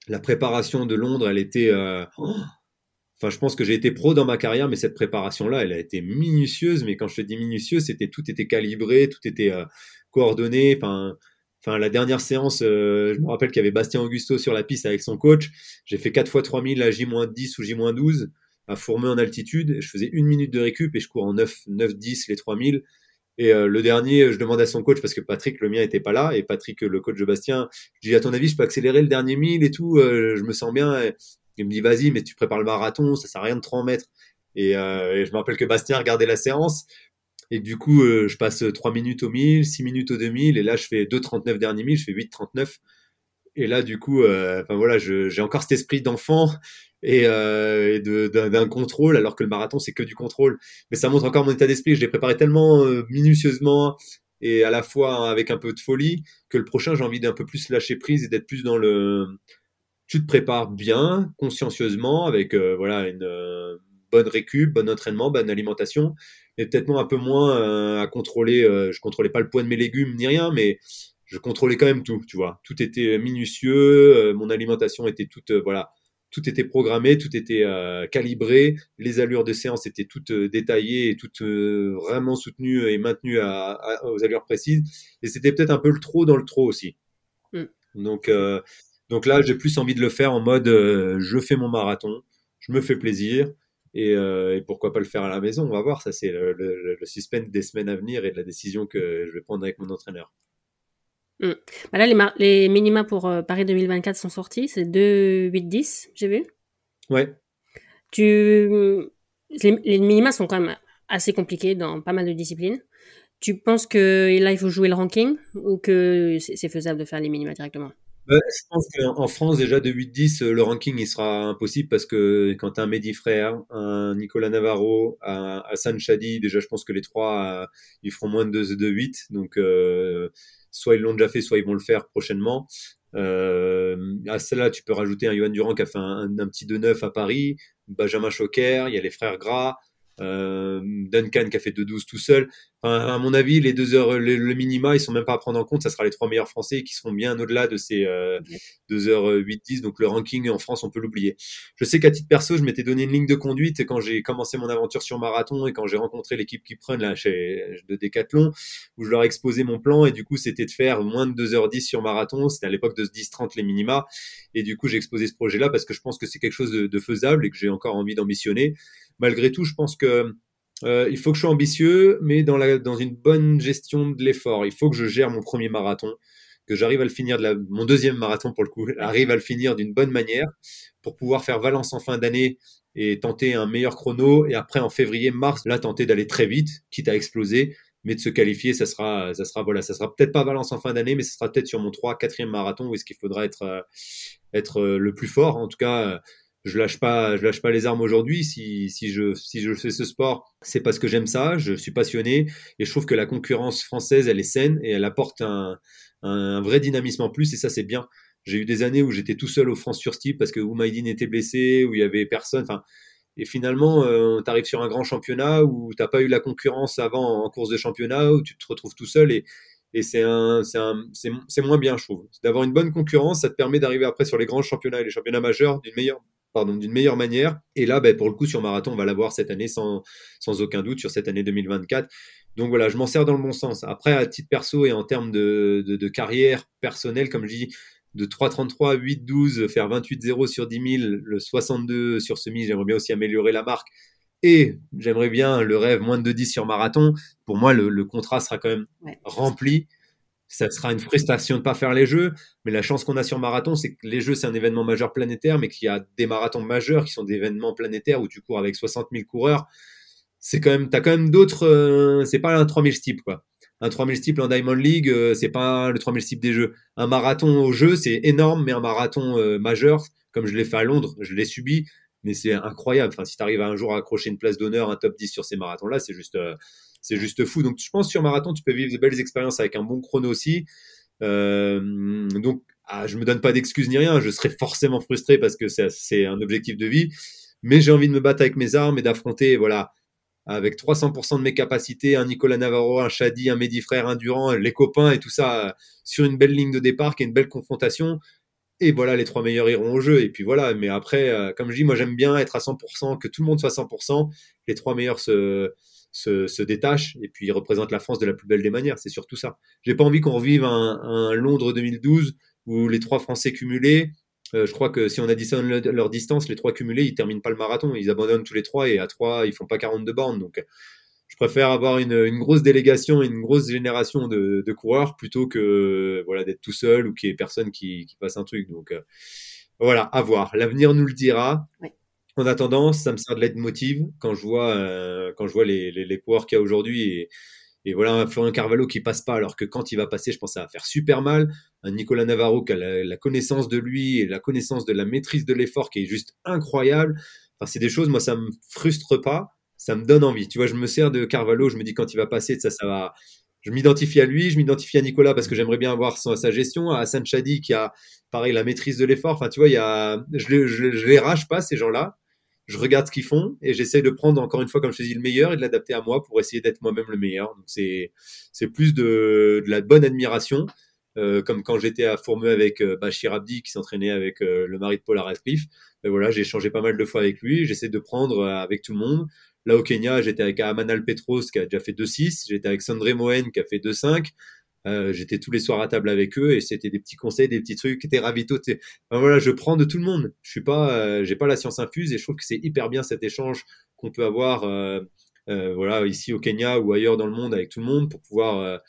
La préparation de Londres, elle était... Enfin, je pense que j'ai été pro dans ma carrière, mais cette préparation-là, elle a été minutieuse. Mais quand je te dis minutieuse, c'était tout était calibré, tout était coordonné. Enfin, la dernière séance, euh, je me rappelle qu'il y avait Bastien Augusto sur la piste avec son coach. J'ai fait 4 fois 3000 à J-10 ou J-12 à Fourmeux en altitude. Je faisais une minute de récup et je cours en 9, 9 10 les 3000. Et euh, le dernier, je demande à son coach parce que Patrick, le mien, était pas là. Et Patrick, le coach de Bastien, je dis à ton avis, je peux accélérer le dernier 1000 et tout. Euh, je me sens bien. il me dit, vas-y, mais tu prépares le marathon, ça sert à rien de 30 mètres. Et, et je me rappelle que Bastien regardait la séance et du coup, euh, je passe 3 minutes au 1000, 6 minutes au 2000, et là, je fais 2,39 dernier 1000, je fais 8,39. Et là, du coup, euh, voilà, j'ai encore cet esprit d'enfant et, euh, d'un contrôle, alors que le marathon, c'est que du contrôle. Mais ça montre encore mon état d'esprit. Je l'ai préparé tellement minutieusement et à la fois avec un peu de folie que le prochain, j'ai envie d'un peu plus lâcher prise et d'être plus dans le. Tu te prépares bien, consciencieusement, avec voilà une bonne récup, bon entraînement, bonne alimentation, et peut-être un peu moins euh, à contrôler. Euh, je contrôlais pas le poids de mes légumes ni rien, mais je contrôlais quand même tout, tu vois. Tout était minutieux, euh, mon alimentation était toute, voilà, tout était programmé, tout était calibré, les allures de séance étaient toutes détaillées et toutes vraiment soutenues et maintenues à, aux allures précises. Et c'était peut-être un peu le trop dans le trop aussi. Mm. Donc, donc là, j'ai plus envie de le faire en mode, je fais mon marathon, je me fais plaisir. Euh, et, pourquoi pas le faire à la maison On va voir. Ça, c'est le, suspense des semaines à venir et de la décision que je vais prendre avec mon entraîneur. Hmm. Bah là, les, les, minima pour euh, Paris 2024 sont sortis. C'est 2, 8, 10, j'ai vu. Ouais. Tu... Les, minima sont quand même assez compliqués dans pas mal de disciplines. Tu penses que là, il faut jouer le ranking ou que c'est faisable de faire les minima directement? Bah, je pense qu'en France, déjà de 8-10, euh, le ranking il sera impossible parce que quand tu as un Mehdi Frère, un Nicolas Navarro, un Hassan Chadi, déjà je pense que les trois, euh, ils feront moins de 2-8. Donc, euh, soit ils l'ont déjà fait, soit ils vont le faire prochainement. Euh, à cela, tu peux rajouter un Johan Durand qui a fait un, petit 2-9 à Paris, Benjamin Choquer, il y a les frères Gras, euh, Duncan qui a fait 2-12 tout seul. À mon avis, les deux heures, le, minima, ils sont même pas à prendre en compte. Ça sera les trois meilleurs Français qui seront bien au-delà de ces euh, 2 h 8-10. Donc le ranking en France, on peut l'oublier. Je sais qu'à titre perso, je m'étais donné une ligne de conduite quand j'ai commencé mon aventure sur marathon et quand j'ai rencontré l'équipe qui prennent là chez de Decathlon, où je leur ai exposé mon plan et du coup, c'était de faire moins de 2h10 sur marathon. C'était à l'époque de 10-30 les minima. Et du coup, j'ai exposé ce projet-là parce que je pense que c'est quelque chose de, de faisable et que j'ai encore envie d'ambitionner malgré tout, je pense que euh, il faut que je sois ambitieux, mais dans, une bonne gestion de l'effort. Il faut que je gère mon premier marathon, que j'arrive à le finir, mon deuxième marathon pour le coup, arrive à le finir d'une bonne manière pour pouvoir faire Valence en fin d'année et tenter un meilleur chrono. Et après, en février, mars, là, tenter d'aller très vite, quitte à exploser, mais de se qualifier, ça sera, ça sera, voilà, ça sera peut-être pas Valence en fin d'année, mais ce sera peut-être sur mon 3 4e marathon où est-ce qu'il faudra être, euh, euh, le plus fort. En tout cas, je lâche pas, je lâche pas les armes aujourd'hui. Si, si je, si je fais ce sport, c'est parce que j'aime ça, je suis passionné et je trouve que la concurrence française, elle est saine et elle apporte un, un vrai dynamisme en plus et ça c'est bien. J'ai eu des années où j'étais tout seul au France sur Steve parce que Oumaïdine était blessé, où il y avait personne. Enfin, et finalement, euh, tu sur un grand championnat où t'as pas eu la concurrence avant en course de championnat, où tu te retrouves tout seul et, et c'est un, c'est moins bien, je trouve. D'avoir une bonne concurrence, ça te permet d'arriver après sur les grands championnats et les championnats majeurs d'une meilleure, pardon, d'une meilleure manière. Et là, ben, pour le coup, sur marathon, on va l'avoir cette année sans, sans aucun doute sur cette année 2024. Donc voilà, je m'en sers dans le bon sens. Après, à titre perso et en termes de, de, carrière personnelle, comme je dis, de 3,33 8,12, faire 28,0 sur 10 000, le 62 sur semi, j'aimerais bien aussi améliorer la marque. Et j'aimerais bien le rêve moins de 10 sur marathon. Pour moi, le, contrat sera quand même rempli ça sera une frustration de ne pas faire les jeux. Mais la chance qu'on a sur marathon, c'est que les jeux, c'est un événement majeur planétaire, mais qu'il y a des marathons majeurs qui sont des événements planétaires où tu cours avec 60 000 coureurs. C'est quand même, t'as quand même d'autres, euh, c'est pas un 3000 steep, quoi. Un 3000 steep en Diamond League, euh, c'est pas le 3000 steep des jeux. Un marathon au jeu, c'est énorme, mais un marathon euh, majeur, comme je l'ai fait à Londres, je l'ai subi, mais c'est incroyable. Enfin, si tu arrives un jour à accrocher une place d'honneur, un top 10 sur ces marathons-là, c'est juste, c'est juste fou. Donc, je pense sur marathon, tu peux vivre de belles expériences avec un bon chrono aussi. Euh, donc, ah, je me donne pas d'excuses ni rien. Je serais forcément frustré parce que c'est un objectif de vie. Mais j'ai envie de me battre avec mes armes et d'affronter, voilà, avec 300% de mes capacités, un Nicolas Navarro, un Chadi, un Mehdi Frère, un Durand, les copains et tout ça sur une belle ligne de départ qui est une belle confrontation. Et voilà, les trois meilleurs iront au jeu. Et puis voilà, mais après, euh, comme je dis, moi j'aime bien être à 100%, que tout le monde soit à 100%. Les trois meilleurs se, se, se, détache et puis représente la France de la plus belle des manières. C'est surtout ça. J'ai pas envie qu'on revive un, Londres 2012 où les trois Français cumulés, euh, je crois que si on additionne leur distance, les trois cumulés, ils terminent pas le marathon. Ils abandonnent tous les trois et à trois, ils font pas 42 bornes. Donc, je préfère avoir une, grosse délégation une grosse génération de, de coureurs plutôt que voilà d'être tout seul ou qu'il y ait personne qui, qui fasse un truc. Donc, euh, voilà, à voir. L'avenir nous le dira. Oui. En attendant, ça me sert de leitmotiv quand je vois, euh, quand je vois les, les, coureurs qu'il y a aujourd'hui et, et, voilà Florian Carvalho qui passe pas alors que quand il va passer, je pense que ça va faire super mal. Un Nicolas Navarro qui a la, connaissance de lui et la connaissance de la maîtrise de l'effort qui est juste incroyable. Enfin, c'est des choses, moi, ça me frustre pas, ça me donne envie. Tu vois, je me sers de Carvalho, je me dis quand il va passer, ça, ça va. Je m'identifie à lui, je m'identifie à Nicolas parce que j'aimerais bien avoir sa, gestion, à Hassan Chadi qui a, pareil, la maîtrise de l'effort. Enfin, tu vois, il y a, je, je, je les rage pas, ces gens-là je regarde ce qu'ils font et j'essaie de prendre encore une fois, comme je te dis, le meilleur et de l'adapter à moi pour essayer d'être moi-même le meilleur. Donc c'est c'est plus de, de, la bonne admiration, euh, comme quand j'étais à Fourmeux avec euh, Bachir Abdi qui s'entraînait avec euh, le mari de Paul Radcliffe. Ben voilà, j'ai échangé pas mal de fois avec lui. J'essaie de prendre euh, avec tout le monde. Là au Kenya, j'étais avec Amanal Petros qui a déjà fait 2-6. J'étais avec Sandré Mohen qui a fait 2-5. Euh, j'étais tous les soirs à table avec eux et c'était des petits conseils, des petits trucs, t'es ravito. Enfin, voilà, je prends de tout le monde. Je suis pas, euh, j'ai pas la science infuse et je trouve que c'est hyper bien cet échange qu'on peut avoir, euh, voilà, ici au Kenya ou ailleurs dans le monde avec tout le monde pour pouvoir.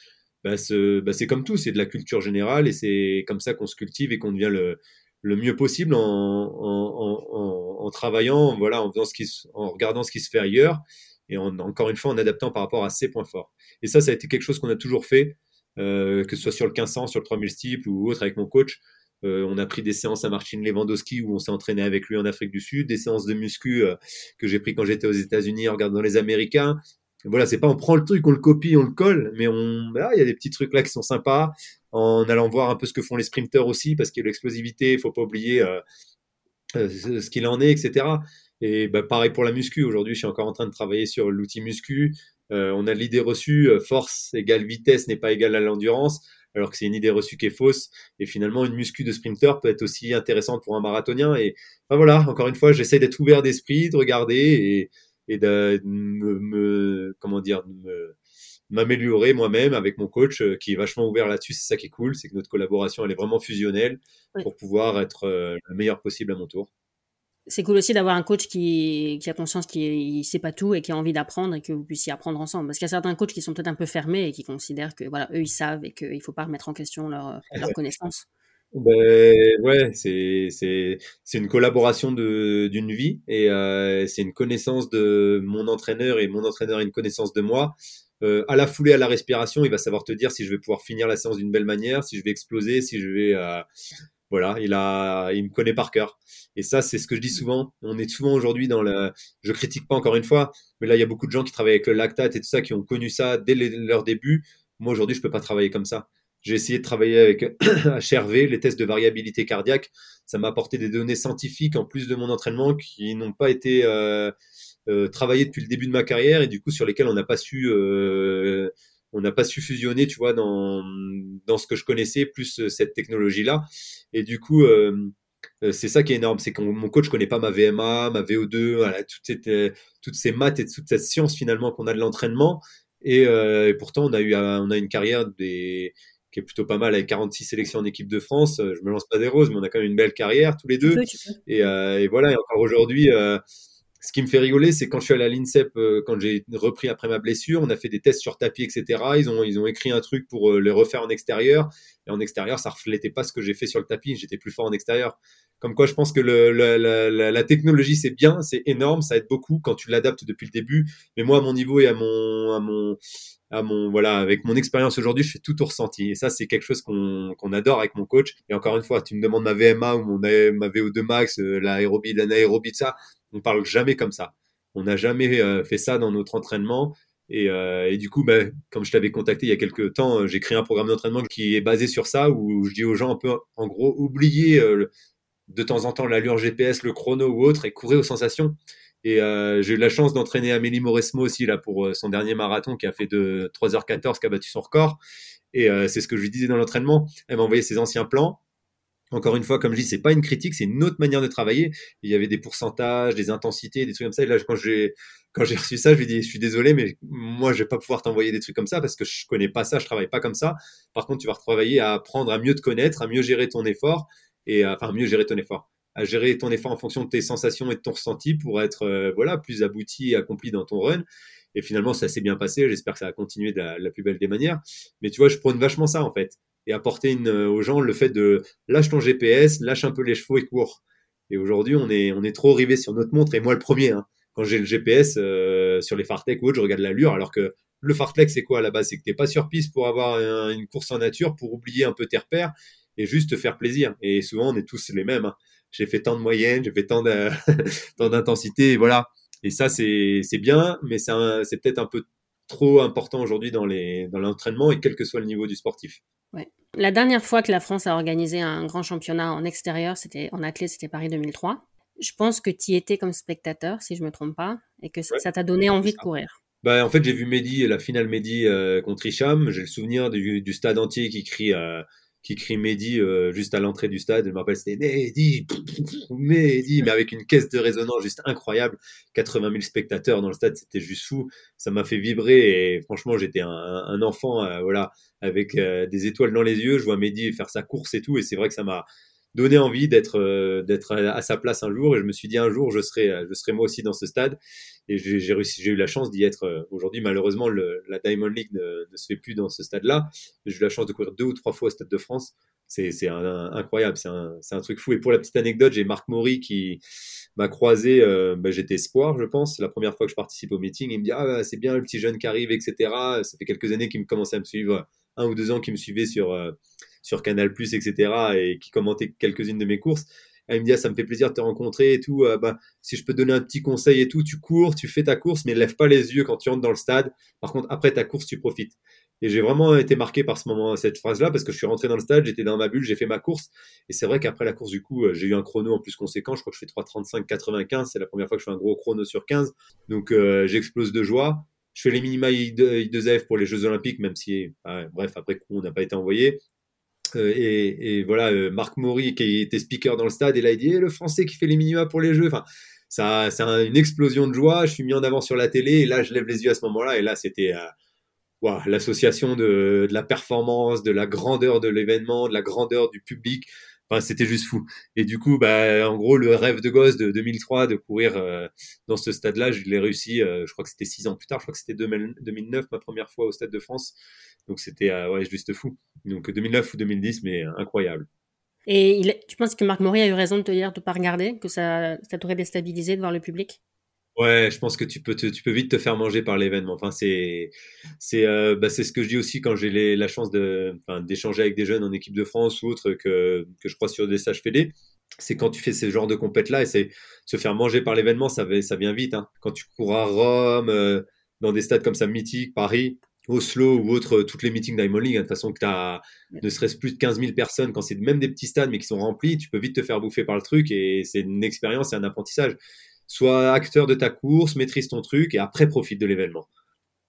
Bah, bah, c'est comme tout, c'est de la culture générale et c'est comme ça qu'on se cultive et qu'on devient le, le mieux possible en, en, en, travaillant, voilà, en, faisant ce qui, en regardant ce qui se fait ailleurs et en, encore une fois en adaptant par rapport à ses points forts. Et ça, ça a été quelque chose qu'on a toujours fait. Euh, que ce soit sur le 1500, sur le 3000 steeple ou autre avec mon coach. Euh, on a pris des séances à Martin Lewandowski où on s'est entraîné avec lui en Afrique du Sud, des séances de muscu euh, que j'ai pris quand j'étais aux États-Unis en regardant les Américains. Voilà, c'est pas on prend le truc, on le copie, on le colle, mais on, il y a des petits trucs là qui sont sympas en allant voir un peu ce que font les sprinters aussi parce qu'il y a l'explosivité, il faut pas oublier ce qu'il en est, etc. Et bah, pareil pour la muscu. Aujourd'hui, je suis encore en train de travailler sur l'outil muscu. Euh, on a l'idée reçue, euh, force égale vitesse n'est pas égale à l'endurance, alors que c'est une idée reçue qui est fausse. Et finalement, une muscu de sprinter peut être aussi intéressante pour un marathonien. Et voilà, encore une fois, j'essaie d'être ouvert d'esprit, de regarder et, et de me, comment dire, m'améliorer moi-même avec mon coach euh, qui est vachement ouvert là-dessus. C'est ça qui est cool, c'est que notre collaboration elle est vraiment fusionnelle pour pouvoir être le meilleur possible à mon tour c'est cool aussi d'avoir un coach qui, qui a conscience qu'il ne sait pas tout et qui a envie d'apprendre et que vous puissiez apprendre ensemble. Parce qu'il y a certains coachs qui sont peut-être un peu fermés et qui considèrent que voilà, eux ils savent et qu'il ne faut pas remettre en question leur, leur connaissance. Ben, ouais, c'est c'est c'est une collaboration de d'une vie et euh, c'est une connaissance de mon entraîneur et mon entraîneur a une connaissance de moi. Euh, à la foulée, à la respiration, il va savoir te dire si je vais pouvoir finir la séance d'une belle manière, si je vais exploser, si je vais euh, voilà, il a, il me connaît par cœur. Et ça, c'est ce que je dis souvent. On est souvent aujourd'hui dans le, je critique pas encore une fois, mais là, il y a beaucoup de gens qui travaillent avec le lactate et tout ça, qui ont connu ça dès leur début. Moi, aujourd'hui, je peux pas travailler comme ça. J'ai essayé de travailler avec HRV, les tests de variabilité cardiaque. Ça m'a apporté des données scientifiques en plus de mon entraînement qui n'ont pas été euh, euh, travaillées depuis le début de ma carrière et du coup sur lesquelles on n'a pas su euh, on n'a pas su fusionner, tu vois, dans, dans ce que je connaissais, plus euh, cette technologie-là. Et du coup, euh, euh, c'est ça qui est énorme, c'est que mon coach connaît pas ma VMA, ma VO2, voilà, toutes, toutes ces maths et toute cette science finalement qu'on a de l'entraînement. Et, pourtant, on a eu on a une carrière des, qui est plutôt pas mal avec 46 sélections en équipe de France. Je me lance pas des roses, mais on a quand même une belle carrière tous les deux. Et, et, voilà, et encore aujourd'hui, ce qui me fait rigoler, c'est quand je suis allé à l'INSEP, euh, quand j'ai repris après ma blessure, on a fait des tests sur tapis, etc. Ils ont, écrit un truc pour euh, les refaire en extérieur. Et en extérieur, ça reflétait pas ce que j'ai fait sur le tapis. J'étais plus fort en extérieur. Comme quoi, je pense que la, technologie, c'est bien, c'est énorme, ça aide beaucoup quand tu l'adaptes depuis le début. Mais moi, à mon niveau et à mon, à mon, voilà avec mon expérience aujourd'hui je fais tout au ressenti et ça c'est quelque chose qu'on adore avec mon coach et encore une fois tu me demandes ma VMA ou mon ma VO2 max euh, l'aérobie l'anaérobie ça on parle jamais comme ça on n'a jamais euh, fait ça dans notre entraînement et, euh, du coup bah, comme je t'avais contacté il y a quelques temps j'ai créé un programme d'entraînement qui est basé sur ça où je dis aux gens un peu en gros oubliez de temps en temps l'allure GPS le chrono ou autre et courez aux sensations et euh, j'ai eu la chance d'entraîner Amélie Mauresmo aussi là pour euh, son dernier marathon qui a fait de 3h14, qui a battu son record. Et euh, c'est ce que je lui disais dans l'entraînement. Elle m'a envoyé ses anciens plans. Encore une fois, comme je dis, c'est pas une critique, c'est une autre manière de travailler. Il y avait des pourcentages, des intensités, des trucs comme ça. Et là, quand j'ai quand j'ai reçu ça, je lui ai dit, je suis désolé, mais moi, je vais pas pouvoir t'envoyer des trucs comme ça parce que je connais pas ça, je travaille pas comme ça. Par contre, tu vas retravailler à apprendre à mieux te connaître, à mieux gérer ton effort et enfin mieux gérer ton effort à gérer ton effort en fonction de tes sensations et de ton ressenti pour être euh, voilà plus abouti et accompli dans ton run. Et finalement, ça s'est bien passé. J'espère que ça va continuer de la, plus belle des manières. Mais tu vois, je prône vachement ça en fait et apporter euh, aux gens le fait de lâche ton GPS, lâche un peu les chevaux et cours. Et aujourd'hui, on est trop rivé sur notre montre et moi le premier. Hein, quand j'ai le GPS euh, sur les Fartlek ou autre, je regarde l'allure alors que le Fartlek, c'est quoi à la base? C'est que t'es pas sur piste pour avoir une course en nature, pour oublier un peu tes repères et juste te faire plaisir. Et souvent, on est tous les mêmes. Hein j'ai fait tant de moyenne, j'ai fait tant d'intensité, voilà. Et ça, c'est bien, mais c'est peut-être un peu trop important aujourd'hui dans l'entraînement et quel que soit le niveau du sportif. Ouais. La dernière fois que la France a organisé un grand championnat en extérieur, c'était en athlète, c'était Paris 2003. Je pense que tu y étais comme spectateur, si je me trompe pas, et que ça t'a donné envie de courir. Bah, en fait, j'ai vu Mehdi, la finale Mehdi euh, contre Hicham. J'ai le souvenir du, du, stade entier qui crie euh, qui crie Mehdi euh, juste à l'entrée du stade. Je me rappelle, c'était Mehdi, Mehdi, mais avec une caisse de résonance juste incroyable. 80 000 spectateurs dans le stade, c'était juste fou. Ça m'a fait vibrer et franchement, j'étais un, enfant, euh, voilà, avec euh, des étoiles dans les yeux. Je vois Mehdi faire sa course et tout, et c'est vrai que ça m'a donné envie d'être d'être à, sa place un jour. Et je me suis dit un jour, je serai je serai moi aussi dans ce stade et j'ai eu la chance d'y être euh, aujourd'hui. Malheureusement, la Diamond League ne, se fait plus dans ce stade-là. J'ai eu la chance de courir deux ou trois fois au Stade de France. C'est incroyable, c'est un, un, truc fou. Et pour la petite anecdote, j'ai Marc Maury qui m'a croisé. Euh, ben, J'étais espoir, je pense. La première fois que je participe au meeting. Il me dit ah c'est bien le petit jeune qui arrive, etc. Ça fait quelques années qu'il me commençait à me suivre, un ou deux ans qu'il me suivait sur euh, sur Canal etc. et qui commentait quelques-unes de mes courses. Elle me dit, ah, ça me fait plaisir de te rencontrer et tout. Euh, bah, si je peux donner un petit conseil et tout, tu cours, tu fais ta course, mais lève pas les yeux quand tu entres dans le stade. Par contre, après ta course, tu profites. Et j'ai vraiment été marqué par ce moment, cette phrase-là, parce que je suis rentré dans le stade, j'étais dans ma bulle, j'ai fait ma course. Et c'est vrai qu'après la course, du coup, euh, j'ai eu un chrono en plus conséquent. Je crois que je fais 3.35-95. C'est la première fois que je fais un gros chrono sur 15. Donc, euh, j'explose de joie. Je fais les minima I2F pour les Jeux Olympiques, même si, bref, après coup, on n'a pas été envoyé. Euh, et, voilà, euh, Marc Maury qui était speaker dans le stade, et là il dit eh, le français qui fait les minima pour les jeux. Enfin, ça, c'est une explosion de joie. Je suis mis en avant sur la télé, et là je lève les yeux à ce moment-là, et là c'était euh, l'association de, la performance, de la grandeur de l'événement, de la grandeur du public. Enfin, c'était juste fou. Et du coup, bah, en gros, le rêve de gosse de 2003 de courir dans ce stade-là, je l'ai réussi. je crois que c'était six ans plus tard. Je crois que c'était 2009, ma première fois au Stade de France. Donc c'était euh, ouais, juste fou. Donc 2009 ou 2010, mais incroyable. Et il, tu penses que Marc Maury a eu raison de te dire de pas regarder, que ça, ça t'aurait déstabilisé de voir le public? Ouais, je pense que tu peux, tu peux vite te faire manger par l'événement. Enfin, c'est, c'est, euh, bah, c'est ce que je dis aussi quand j'ai la chance de, enfin, d'échanger avec des jeunes en équipe de France ou autre que, que je crois sur des stages fédés. C'est quand tu fais ce genre de compète là et c'est se faire manger par l'événement, ça, ça vient vite. Hein. Quand tu cours à Rome, euh, dans des stades comme ça mythiques, Paris, Oslo ou autre, toutes les meetings d'Iron League, hein, de façon que tu as ne serait-ce plus de 15 000 personnes, quand c'est même des petits stades mais qui sont remplis, tu peux vite te faire bouffer par le truc et c'est une expérience et un apprentissage. Sois acteur de ta course, maîtrise ton truc et après profite de l'événement.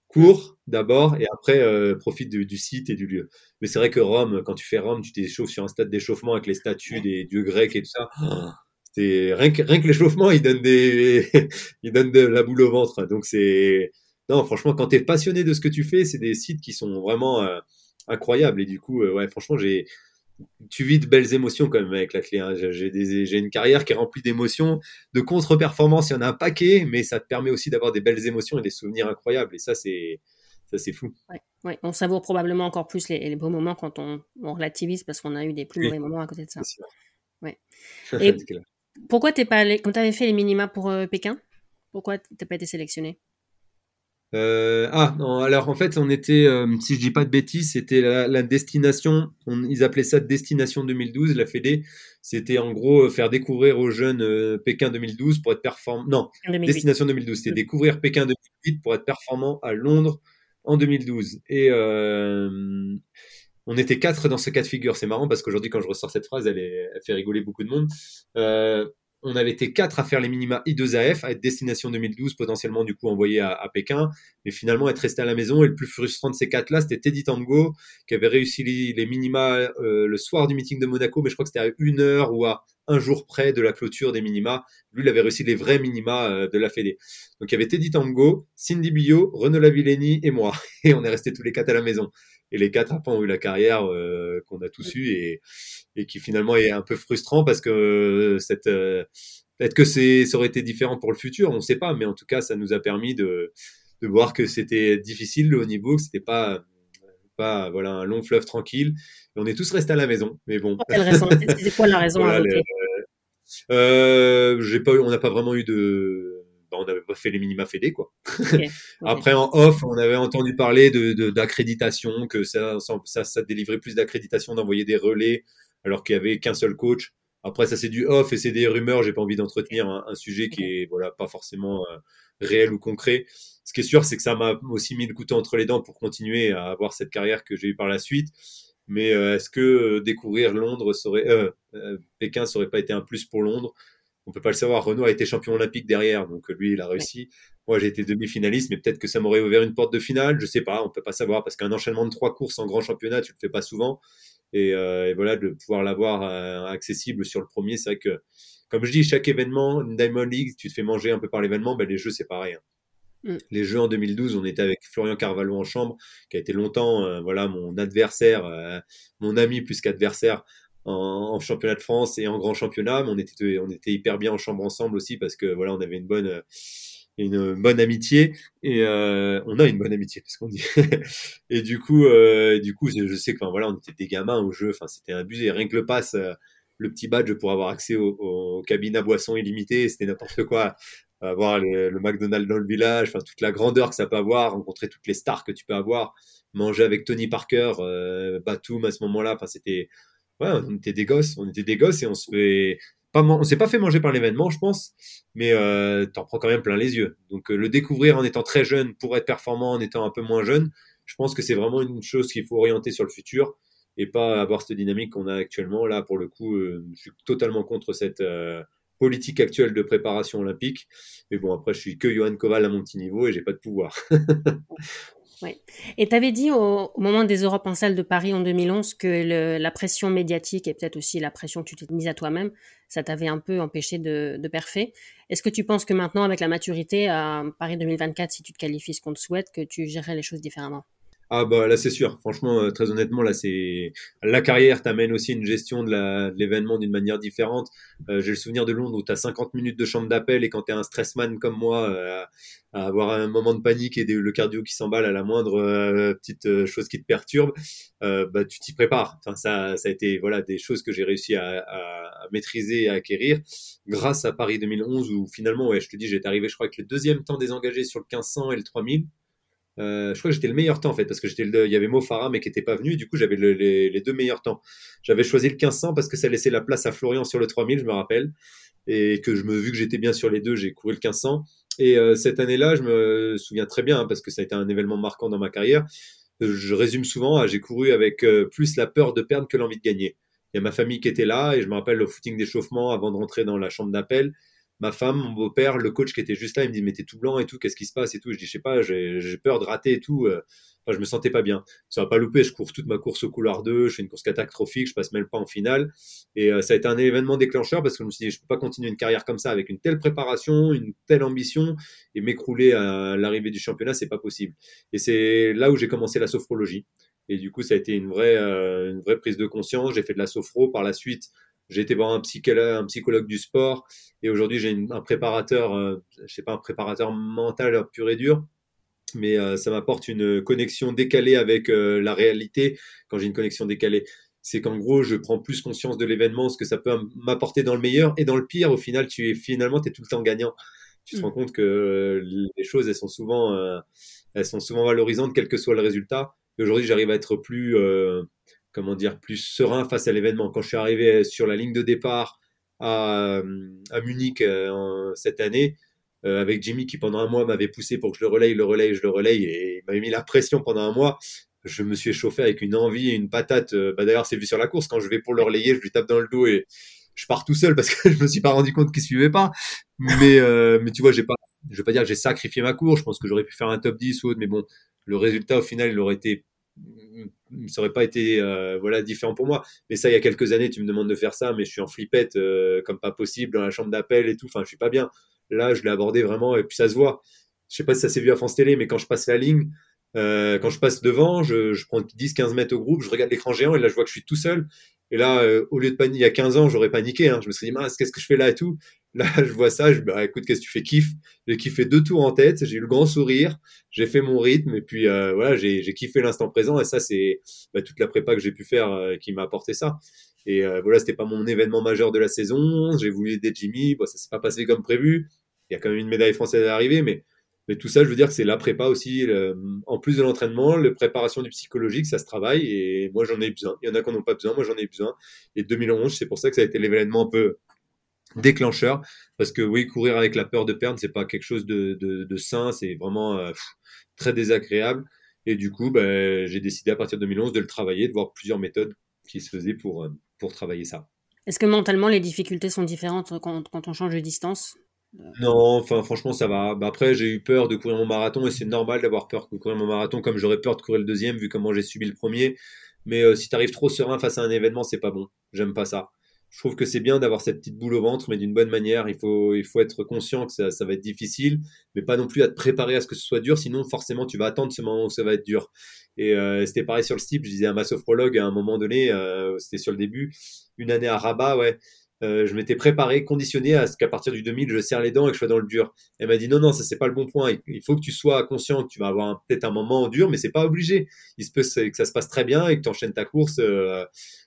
Cours d'abord et après euh, profite du, site et du lieu. Mais c'est vrai que Rome, quand tu fais Rome, tu t'échauffes sur un stade d'échauffement avec les statues des dieux grecs et tout ça. c'est rien que, rien que l'échauffement, il donne des, il donne de la boule au ventre. Donc c'est, non, franchement, quand tu es passionné de ce que tu fais, c'est des sites qui sont vraiment euh, incroyables. Et du coup, euh, ouais, franchement, j'ai tu vis de belles émotions quand même avec la clé. Hein. J'ai une carrière qui est remplie d'émotions, de contre-performances, il y en a un paquet, mais ça te permet aussi d'avoir des belles émotions et des souvenirs incroyables. Et ça, c'est ça c'est fou. Ouais, On savoure probablement encore plus les, beaux moments quand on, relativise parce qu'on a eu des plus mauvais moments à côté de ça. Ouais. Et pourquoi t'es pas allé, quand tu avais fait les minima pour euh, Pékin, pourquoi t'as pas été sélectionné? Euh, ah non, alors en fait, on était, euh, si je dis pas de bêtises, c'était la, destination, ils appelaient ça Destination 2012, la Fédé. C'était en gros faire découvrir aux jeunes Pékin 2012 pour être performant. Non, Destination 2012, c'était découvrir Pékin 2008 pour être performant à Londres en 2012. Et on était quatre dans ce cas de figure. C'est marrant parce qu'aujourd'hui, quand je ressors cette phrase, elle, elle, fait rigoler beaucoup de monde. On avait été quatre à faire les minima I2AF, à être destination 2012, potentiellement du coup envoyé à, Pékin, mais finalement être resté à la maison. Et le plus frustrant de ces quatre-là, c'était Teddy Tango, qui avait réussi les, minima euh, le soir du meeting de Monaco, mais je crois que c'était à une heure ou à un jour près de la clôture des minima. Lui, il avait réussi les vrais minima euh, de la Fédé. Donc il y avait Teddy Tango, Cindy Bio, Renaud Lavilleni et moi. Et on est restés tous les quatre à la maison. Et les quatre après ont eu la carrière euh, qu'on a tous eu et, et, qui finalement est un peu frustrant parce que euh, cette euh, peut-être que c'est ça aurait été différent pour le futur, on ne sait pas, mais en tout cas ça nous a permis de, de voir que c'était difficile le haut niveau, que c'était pas pas voilà un long fleuve tranquille. Et on est tous restés à la maison, mais bon. C'est quoi la raison euh, j'ai pas eu, on n'a pas vraiment eu de bah, on n'avait pas fait les minima fédés quoi. Après en off, on avait entendu parler de d'accréditation, que ça, ça, ça délivrait plus d'accréditation d'envoyer des relais alors qu'il y avait qu'un seul coach. Après ça c'est du off et c'est des rumeurs. J'ai pas envie d'entretenir un, sujet qui est voilà pas forcément euh, réel ou concret. Ce qui est sûr, c'est que ça m'a aussi mis le couteau entre les dents pour continuer à avoir cette carrière que j'ai eue par la suite. Mais euh, est-ce que euh, découvrir Londres serait, Pékin, ça aurait pas été un plus pour Londres? On peut pas le savoir. Renault a été champion olympique derrière, donc lui, il a réussi. Moi, j'ai été demi-finaliste, mais peut-être que ça m'aurait ouvert une porte de finale. Je sais pas, on peut pas savoir parce qu'un enchaînement de trois courses en grand championnat, tu le fais pas souvent. Et, euh, voilà, de pouvoir l'avoir euh, accessible sur le premier, c'est vrai que, comme je dis, chaque événement, une Diamond League, tu te fais manger un peu par l'événement, ben les jeux, c'est pareil. Hein. Mm. Les jeux en 2012, on était avec Florian Carvalho en chambre, qui a été longtemps, euh, voilà, mon adversaire, mon ami plus qu'adversaire en, championnat de France et en grand championnat, mais on était, on était hyper bien en chambre ensemble aussi parce que voilà, on avait une bonne, une bonne amitié et euh, on a une bonne amitié parce qu'on dit. et du coup, euh, du coup, je sais que voilà, on était des gamins au jeu, enfin c'était abusé. Rien que le pass, euh, le petit badge pour avoir accès aux au cabines à boissons illimitées, c'était n'importe quoi. Avoir le, McDonald's dans le village, enfin toute la grandeur que ça peut avoir, rencontrer toutes les stars que tu peux avoir, manger avec Tony Parker, Batum à ce moment-là, enfin c'était ouais, on était des gosses, on était des gosses et on se fait pas, on s'est pas fait manger par l'événement, je pense, mais euh, t'en prends quand même plein les yeux. Donc euh, le découvrir en étant très jeune pour être performant en étant un peu moins jeune, je pense que c'est vraiment une chose qu'il faut orienter sur le futur et pas avoir cette dynamique qu'on a actuellement. Là, pour le coup, euh, je suis totalement contre cette euh, politique actuelle de préparation olympique. Mais bon, après, je suis que Johan Koval à mon petit niveau et j'ai pas de pouvoir. Oui. Et tu avais dit au, moment des Europes en salle de Paris en 2011 que la pression médiatique et peut-être aussi la pression que tu t'es mise à toi-même, ça t'avait un peu empêché de, de perfer. Est-ce que tu penses que maintenant, avec la maturité à Paris 2024, si tu te qualifies ce qu'on te souhaite, que tu gérerais les choses différemment? Ah bah là c'est sûr, franchement euh, très honnêtement là c'est la carrière t'amène aussi une gestion de l'événement d'une manière différente. Euh, j'ai le souvenir de Londres où tu as 50 minutes de chambre d'appel et quand tu es un stressman comme moi euh, à avoir un moment de panique et le cardio qui s'emballe à la moindre petite chose qui te perturbe, bah tu t'y prépares. Enfin, ça ça a été voilà des choses que j'ai réussi à, à, maîtriser et à acquérir grâce à Paris 2011 où finalement ouais je te dis j'étais arrivé je crois avec le deuxième temps désengagé sur le 1500 et le 3000 euh, je crois que j'étais le meilleur temps en fait parce que j'étais il y avait Mo Farah mais qui était pas venu du coup j'avais les, deux meilleurs temps. J'avais choisi le 1500 parce que ça laissait la place à Florian sur le 3000 je me rappelle et que je me vu que j'étais bien sur les deux j'ai couru le 1500 et euh, cette année-là je me souviens très bien hein, parce que ça a été un événement marquant dans ma carrière. Je résume souvent ah, j'ai couru avec euh, plus la peur de perdre que l'envie de gagner. Il y a ma famille qui était là et je me rappelle le footing d'échauffement avant de rentrer dans la chambre d'appel ma femme, mon beau-père, le coach qui était juste là, il me dit mais t'es tout blanc et tout, qu'est-ce qui se passe et tout. Je dis je sais pas, j'ai peur de rater et tout. Euh. Enfin, je me sentais pas bien. Ça va pas louper, je cours toute ma course au couloir 2, je fais une course catastrophique, je passe même pas en finale. Et euh, ça a été un événement déclencheur parce que je me suis dit je peux pas continuer une carrière comme ça avec une telle préparation, une telle ambition et m'écrouler à l'arrivée du championnat, c'est pas possible. Et c'est là où j'ai commencé la sophrologie. Et du coup, ça a été une vraie, une vraie prise de conscience. J'ai fait de la sophro par la suite. J'ai été voir un psychologue, un psychologue du sport et aujourd'hui j'ai un préparateur, euh, je sais pas, un préparateur mental pur et dur, mais euh, ça m'apporte une connexion décalée avec euh, la réalité. Quand j'ai une connexion décalée, c'est qu'en gros je prends plus conscience de l'événement, ce que ça peut m'apporter dans le meilleur et dans le pire. Au final, tu es finalement tu es tout le temps gagnant. Tu te mm. rends compte que les choses elles sont souvent elles sont souvent valorisantes quel que soit le résultat. Et aujourd'hui, j'arrive à être plus comment dire, plus serein face à l'événement. Quand je suis arrivé sur la ligne de départ à, à Munich euh, cette année, euh, avec Jimmy qui pendant un mois m'avait poussé pour que je le relaye, le relaye, je le relaye, et il m'avait mis la pression pendant un mois. Je me suis échauffé avec une envie et une patate. Euh, bah, D'ailleurs, c'est vu sur la course. Quand je vais pour le relayer, je lui tape dans le dos et je pars tout seul parce que je me suis pas rendu compte qu'il suivait pas. Mais, tu vois, j'ai pas, je veux pas dire que j'ai sacrifié ma course. Je pense que j'aurais pu faire un top 10 ou autre, mais bon, le résultat au final, il aurait été ça aurait pas été euh, voilà différent pour moi. Mais ça, il y a quelques années, tu me demandes de faire ça, mais je suis en flippette euh, comme pas possible dans la chambre d'appel et tout. Enfin, je suis pas bien. Là, je l'ai abordé vraiment et puis ça se voit. Je sais pas si ça s'est vu à France Télé, mais quand je passe la ligne, euh, quand je passe devant, je, je prends 10-15 mètres au groupe, je regarde l'écran géant et là, je vois que je suis tout seul. Et là, au lieu de paniquer il y a 15 ans, j'aurais paniqué. Hein. Je me suis dit, mince, qu'est-ce que je fais là et tout. Là, je vois ça, je dis, bah, écoute, qu'est-ce que tu fais Kiff. J'ai kiffé deux tours en tête, j'ai eu le grand sourire, j'ai fait mon rythme et puis euh, voilà, j'ai kiffé l'instant présent. Et ça, c'est bah, toute la prépa que j'ai pu faire euh, qui m'a apporté ça. Et voilà, c'était pas mon événement majeur de la saison. J'ai voulu aider Jimmy. Bon, ça s'est pas passé comme prévu. Il y a quand même une médaille française à l'arrivée, mais mais tout ça, je veux dire que c'est la prépa aussi, en plus de l'entraînement, la préparation du psychologique, ça se travaille et moi j'en ai besoin. Il y en a qui n'en ont pas besoin, moi j'en ai besoin. Et 2011, c'est pour ça que ça a été l'événement un peu déclencheur parce que oui, courir avec la peur de perdre, c'est pas quelque chose de, de, de sain, c'est vraiment euh, très désagréable. Et du coup, ben, j'ai décidé à partir de 2011 de le travailler, de voir plusieurs méthodes qui se faisaient pour, euh, pour travailler ça. Est-ce que mentalement les difficultés sont différentes quand, quand on change de distance? Non, enfin franchement ça va. Bah, après j'ai eu peur de courir mon marathon et c'est normal d'avoir peur de courir mon marathon comme j'aurais peur de courir le deuxième vu comment j'ai subi le premier. Mais euh, si tu arrives trop serein face à un événement, c'est pas bon. J'aime pas ça. Je trouve que c'est bien d'avoir cette petite boule au ventre, mais d'une bonne manière. Il faut, il faut être conscient que ça, va être difficile, mais pas non plus à te préparer à ce que ce soit dur. Sinon, forcément, tu vas attendre ce moment où ça va être dur. Et euh, c'était pareil sur le steep. Je disais à ma sophrologue à un moment donné, euh, c'était sur le début, une année à Rabat, ouais. Euh, je m'étais préparé, conditionné à ce qu'à partir du 2000, je serre les dents et que je sois dans le dur. Elle m'a dit non, non, ça c'est pas le bon point. Il faut que tu sois conscient que tu vas avoir peut-être un moment dur, mais c'est pas obligé. Il se peut que ça se passe très bien et que tu enchaînes ta course, euh,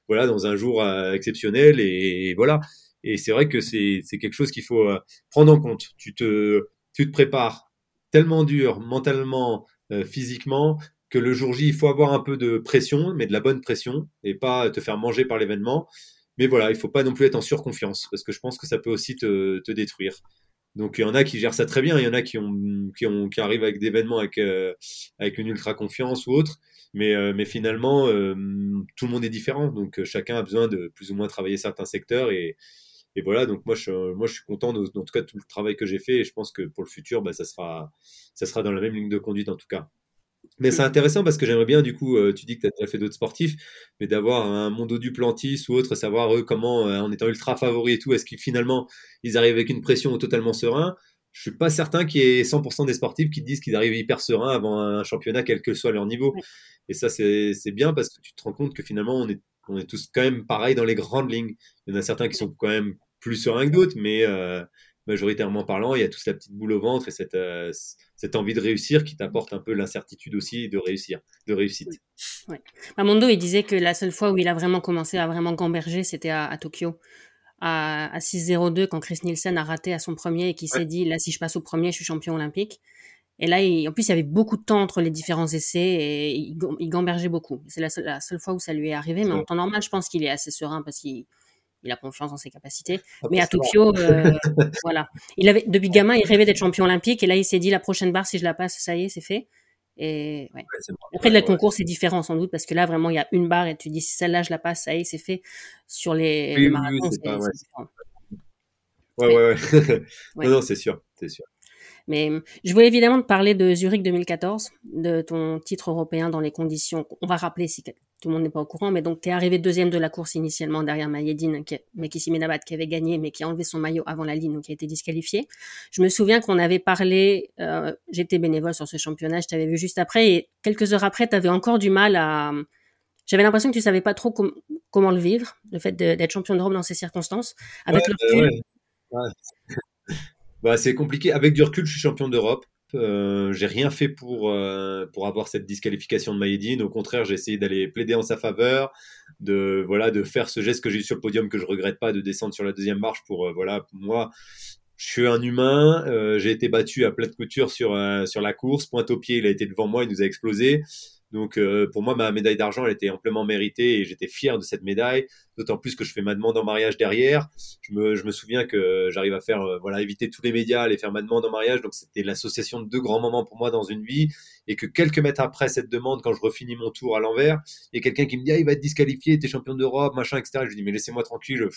voilà, dans un jour euh, exceptionnel et, voilà. Et c'est vrai que c'est quelque chose qu'il faut prendre en compte. Tu te, tu te prépares tellement dur, mentalement, physiquement, que le jour J, il faut avoir un peu de pression, mais de la bonne pression et pas te faire manger par l'événement. Mais voilà, il faut pas non plus être en surconfiance parce que je pense que ça peut aussi te, détruire. Donc il y en a qui gèrent ça très bien, il y en a qui ont qui, ont, qui arrivent avec des événements avec euh, avec une ultra confiance ou autre, mais euh, finalement euh, tout le monde est différent, donc chacun a besoin de plus ou moins travailler certains secteurs et et voilà, donc moi je moi je suis content de, en tout cas de tout le travail que j'ai fait et je pense que pour le futur, bah, ça sera ça sera dans la même ligne de conduite en tout cas. Mais c'est intéressant parce que j'aimerais bien, du coup, euh, tu dis que tu as déjà fait d'autres sportifs, mais d'avoir un Mondo du Plantis ou autre, savoir eux comment, euh, en étant ultra favori et tout, est-ce qu'ils finalement ils arrivent avec une pression totalement serein? Je suis pas certain qu'il y ait 100% des sportifs qui disent qu'ils arrivent hyper sereins avant un championnat, quel que soit leur niveau. Et ça, c'est bien parce que tu te rends compte que finalement, on est, on est tous quand même pareil dans les grandes lignes. Il y en a certains qui sont quand même plus sereins que d'autres, mais euh, majoritairement parlant, il y a tous la petite boule au ventre et cette, euh, cette envie de réussir qui t'apporte un peu l'incertitude aussi de réussir, de réussite. Ouais. Mondo, il disait que la seule fois où il a vraiment commencé à vraiment gamberger, c'était à, Tokyo, à, à 6-0-2, quand Chris Nielsen a raté à son premier et qui s'est dit, là, si je passe au premier, je suis champion olympique. Et là, en plus, il y avait beaucoup de temps entre les différents essais et il, gambergeait beaucoup. C'est la, la, seule fois où ça lui est arrivé, mais en temps normal, je pense qu'il est assez serein parce qu'il il a confiance en ses capacités. Ah, mais à Tokyo, euh, voilà. Il avait, depuis gamin, il rêvait d'être champion olympique et là, il s'est dit la prochaine barre, si je la passe, ça y est, c'est fait. Et ouais. Après, le concours, c'est différent sans doute parce que là, vraiment, il y a une barre et tu dis si celle-là, je la passe, ça y est, c'est fait. Sur les, marathons, c'est différent. Ouais, ouais, ouais. non, non, c'est sûr, c'est sûr. Mais je voulais évidemment te parler de Zurich 2014, de ton titre européen dans les conditions. On va rappeler si tout le monde n'est pas au courant, mais donc tu es arrivé deuxième de la course initialement derrière Mayedine, qui, Mekissi Menabat qui avait gagné, mais qui a enlevé son maillot avant la ligne, donc qui a été disqualifié. Je me souviens qu'on avait parlé, euh, j'étais bénévole sur ce championnat, je t'avais vu juste après, et quelques heures après, tu avais encore du mal à... J'avais l'impression que tu savais pas trop comment le vivre, le fait d'être champion d'Europe dans ces circonstances. Avec le recul, bah, c'est compliqué. Avec du recul, je suis champion d'Europe. Euh, j'ai rien fait pour euh, pour avoir cette disqualification de Maïdine. Au contraire, j'ai essayé d'aller plaider en sa faveur, de voilà, de faire ce geste que j'ai eu sur le podium que je regrette pas, de descendre sur la deuxième marche pour euh, voilà, moi. Je suis un humain, j'ai été battu à plate couture sur sur la course, pointe au pied, il a été devant moi, il nous a explosé. Donc euh, pour moi, ma médaille d'argent, elle était amplement méritée et j'étais fier de cette médaille. D'autant plus que je fais ma demande en mariage derrière. Je me, je me souviens que j'arrive à faire, euh, voilà, éviter tous les médias, aller faire ma demande en mariage. Donc c'était l'association de deux grands moments pour moi dans une vie. Et que quelques mètres après cette demande, quand je refinis mon tour à l'envers, il y a quelqu'un qui me dit, ah, il va être disqualifié, t'es champion d'Europe, machin, etc. je lui dis, mais laissez-moi tranquille.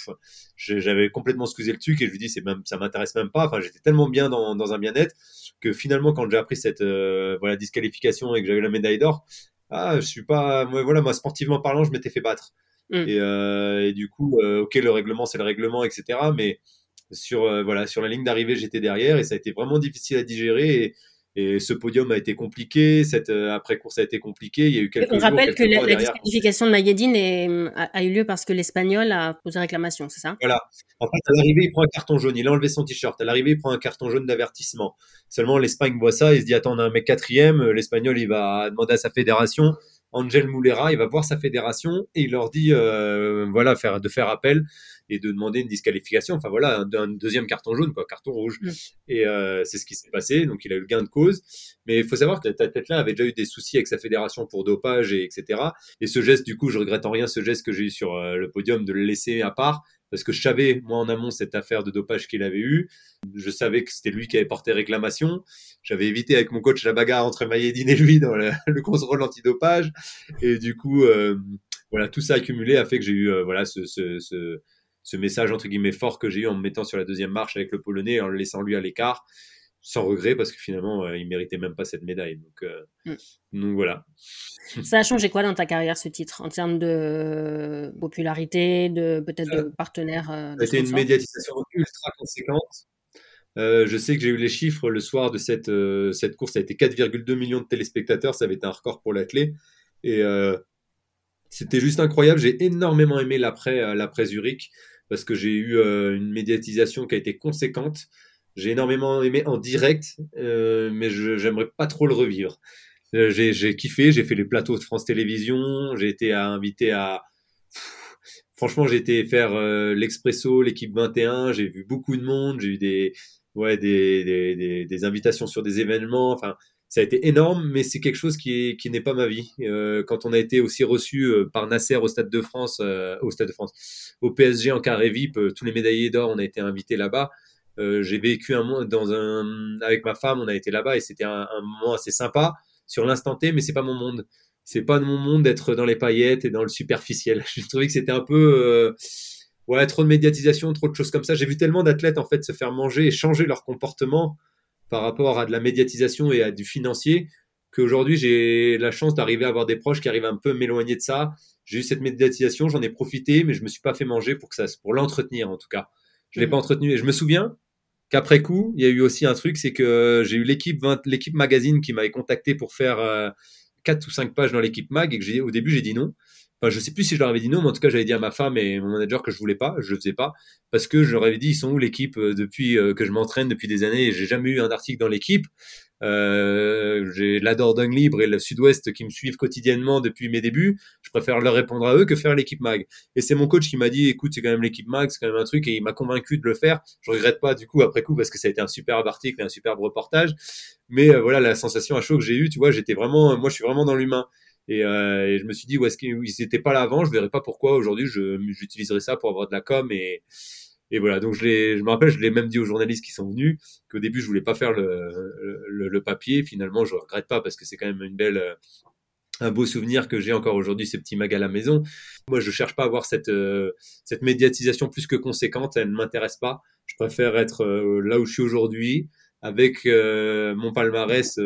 J'avais complètement excusé le truc et je lui dis, c'est même, ça m'intéresse même pas. Enfin, j'étais tellement bien dans, dans un bien-être que finalement, quand j'ai appris cette euh, voilà disqualification et que j'avais la médaille d'or, ah, je suis pas, moi, voilà, moi sportivement parlant, je m'étais fait battre. Mm. Et, euh, et, du coup, euh, ok, le règlement, c'est le règlement, etc. Mais sur voilà, sur la ligne d'arrivée, j'étais derrière et ça a été vraiment difficile à digérer. Et, et ce podium a été compliqué, cette euh, après-course a été compliqué. Il y a eu quelques On rappelle que la, disqualification de Mayedine a, eu lieu parce que l'Espagnol a posé réclamation, c'est ça? Voilà. En fait, à l'arrivée, il prend un carton jaune. Il a enlevé son t-shirt. À l'arrivée, il prend un carton jaune d'avertissement. Seulement, l'Espagne voit ça. Il se dit Attends, on a un mec quatrième. L'Espagnol, il va demander à sa fédération. Angel Moulera, il va voir sa fédération et il leur dit euh, voilà faire de faire appel et de demander une disqualification. Enfin voilà, un, deuxième carton jaune, quoi, carton rouge. Mm. Et euh, c'est ce qui s'est passé. Donc il a eu le gain de cause. Mais il faut savoir que ta tête là avait déjà eu des soucis avec sa fédération pour dopage et etc. Et ce geste, du coup, je regrette en rien ce geste que j'ai eu sur euh, le podium de le laisser à part parce que je savais, moi en amont, cette affaire de dopage qu'il avait eu. Je savais que c'était lui qui avait porté réclamation. J'avais évité avec mon coach la bagarre entre Mayedine et lui dans le, le contrôle antidopage. Et du coup, euh, voilà, tout ça accumulé a fait que j'ai eu euh, voilà ce, ce, ce, ce, message entre guillemets fort que j'ai eu en me mettant sur la deuxième marche avec le Polonais, en le laissant lui à l'écart sans regret parce que finalement euh, il méritait même pas cette médaille donc, mm. donc voilà ça a changé quoi dans ta carrière ce titre en termes de popularité, de peut-être de partenaires euh, C'était une médiatisation ultra conséquente. Euh, je sais que j'ai eu les chiffres le soir de cette, euh, cette course, ça a été 4,2 millions de téléspectateurs, ça avait été un record pour l'athlète. Et c'était juste incroyable. J'ai énormément aimé l'après l'après Zurich parce que j'ai eu une médiatisation qui a été conséquente. J'ai énormément aimé en direct, mais je j'aimerais pas trop le revivre. Euh, j'ai kiffé, j'ai fait les plateaux de France Télévisions, j'ai été invité à franchement, j'ai été faire euh, l'Expresso, l'équipe 21, j'ai vu beaucoup de monde, j'ai eu des, ouais, des, des, invitations sur des événements. Enfin, ça a été énorme, mais c'est quelque chose qui, n'est pas ma vie. Euh, quand on a été aussi reçu par Nasser au Stade de France, au Stade de France, au PSG en carré VIP, tous les médaillés d'or, on a été invités là-bas. j'ai vécu un dans avec ma femme, on a été là-bas et c'était un, moment assez sympa sur l'instant T, mais c'est pas mon monde. C'est pas mon monde d'être dans les paillettes et dans le superficiel. J'ai trouvé que c'était un peu, euh, ouais, trop de médiatisation, trop de choses comme ça. J'ai vu tellement d'athlètes en fait se faire manger et changer leur comportement par rapport à de la médiatisation et à du financier qu'aujourd'hui j'ai la chance d'arriver à avoir des proches qui arrivent un peu m'éloigner de ça. J'ai eu cette médiatisation, j'en ai profité, mais je me suis pas fait manger pour que ça, pour l'entretenir en tout cas. Je l'ai mmh. pas entretenu et je me souviens, qu'après coup, il y a eu aussi un truc, c'est que j'ai eu l'équipe l'équipe magazine qui m'avait contacté pour faire euh, quatre ou cinq pages dans l'équipe mag et que j'ai au début j'ai dit non. Je sais plus si je leur avais dit non, mais en tout cas, j'avais dit à ma femme et mon manager que je voulais pas, je le faisais pas, parce que je leur avais dit, ils sont où l'équipe euh, depuis euh, que je m'entraîne depuis des années j'ai jamais eu un article dans l'équipe. Euh, j'ai la Dordogne Libre et le Sud-Ouest qui me suivent quotidiennement depuis mes débuts. Je préfère leur répondre à eux que faire l'équipe mag. Et c'est mon coach qui m'a dit, écoute, c'est quand même l'équipe mag, c'est quand même un truc, et il m'a convaincu de le faire. Je regrette pas du coup après coup parce que ça a été un superbe article et un superbe reportage. Mais voilà, la sensation à chaud que j'ai eue, tu vois, j'étais vraiment, moi, je suis vraiment dans l'humain. Et, euh, je me suis dit, où est-ce qu'ils n'étaient pas là avant Je verrais pas pourquoi aujourd'hui j'utiliserais ça pour avoir de la com et et voilà, donc je, je me rappelle, je l'ai même dit aux journalistes qui sont venus qu'au début je voulais pas faire le, le, le papier. Finalement, je regrette pas parce que c'est quand même une belle, euh, un beau souvenir que j'ai encore aujourd'hui, ces petits mags à la maison. Moi, je cherche pas à avoir cette, euh, cette médiatisation plus que conséquente. Elle ne m'intéresse pas. Je préfère être euh, là où je suis aujourd'hui, avec mon palmarès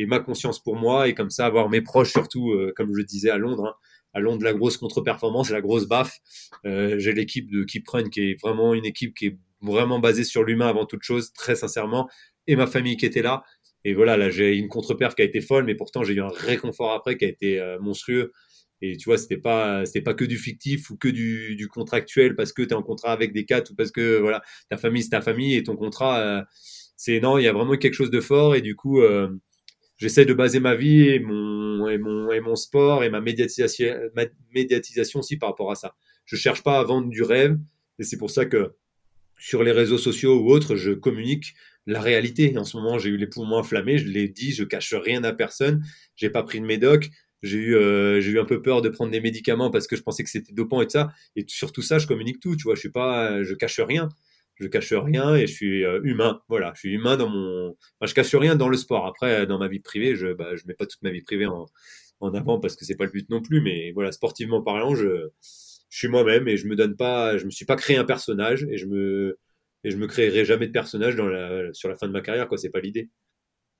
et ma conscience pour moi, et comme ça avoir mes proches surtout, comme je disais à Londres. Hein, à Londres, la grosse contre-performance, la grosse baffe. J'ai l'équipe de Keep Run qui est vraiment une équipe qui est vraiment basée sur l'humain avant toute chose, très sincèrement, et ma famille qui était là. Et voilà, là, j'ai une contre-perf qui a été folle, mais pourtant, j'ai eu un réconfort après qui a été euh, monstrueux. Et tu vois, c'était pas, c'était pas que du fictif ou que du, du contractuel parce que tu es en contrat avec des quatre ou parce que, voilà, ta famille, c'est ta famille et ton contrat, euh, c'est, non, il y a vraiment quelque chose de fort et du coup, euh, j'essaie de baser ma vie et mon, sport et ma médiatisation, aussi par rapport à ça. Je cherche pas à vendre du rêve et c'est pour ça que sur les réseaux sociaux ou autres, je communique la réalité. En ce moment, j'ai eu les poumons inflammés, je l'ai dit, je cache rien à personne. J'ai pas pris de médoc. J'ai eu, euh, j'ai eu un peu peur de prendre des médicaments parce que je pensais que c'était dopant et tout ça. Et sur tout ça, je communique tout. Tu vois, je suis pas, je cache rien. Je cache rien et je suis euh, humain. Voilà, je suis humain dans mon. Enfin, je cache rien dans le sport. Après, dans ma vie privée, je, bah, je mets pas toute ma vie privée en, en avant parce que c'est pas le but non plus. Mais voilà, sportivement parlant, je, je suis moi-même et je me donne pas, je me suis pas créé un personnage et je me, et je me créerai jamais de personnage dans la, sur la fin de ma carrière, quoi. C'est pas l'idée.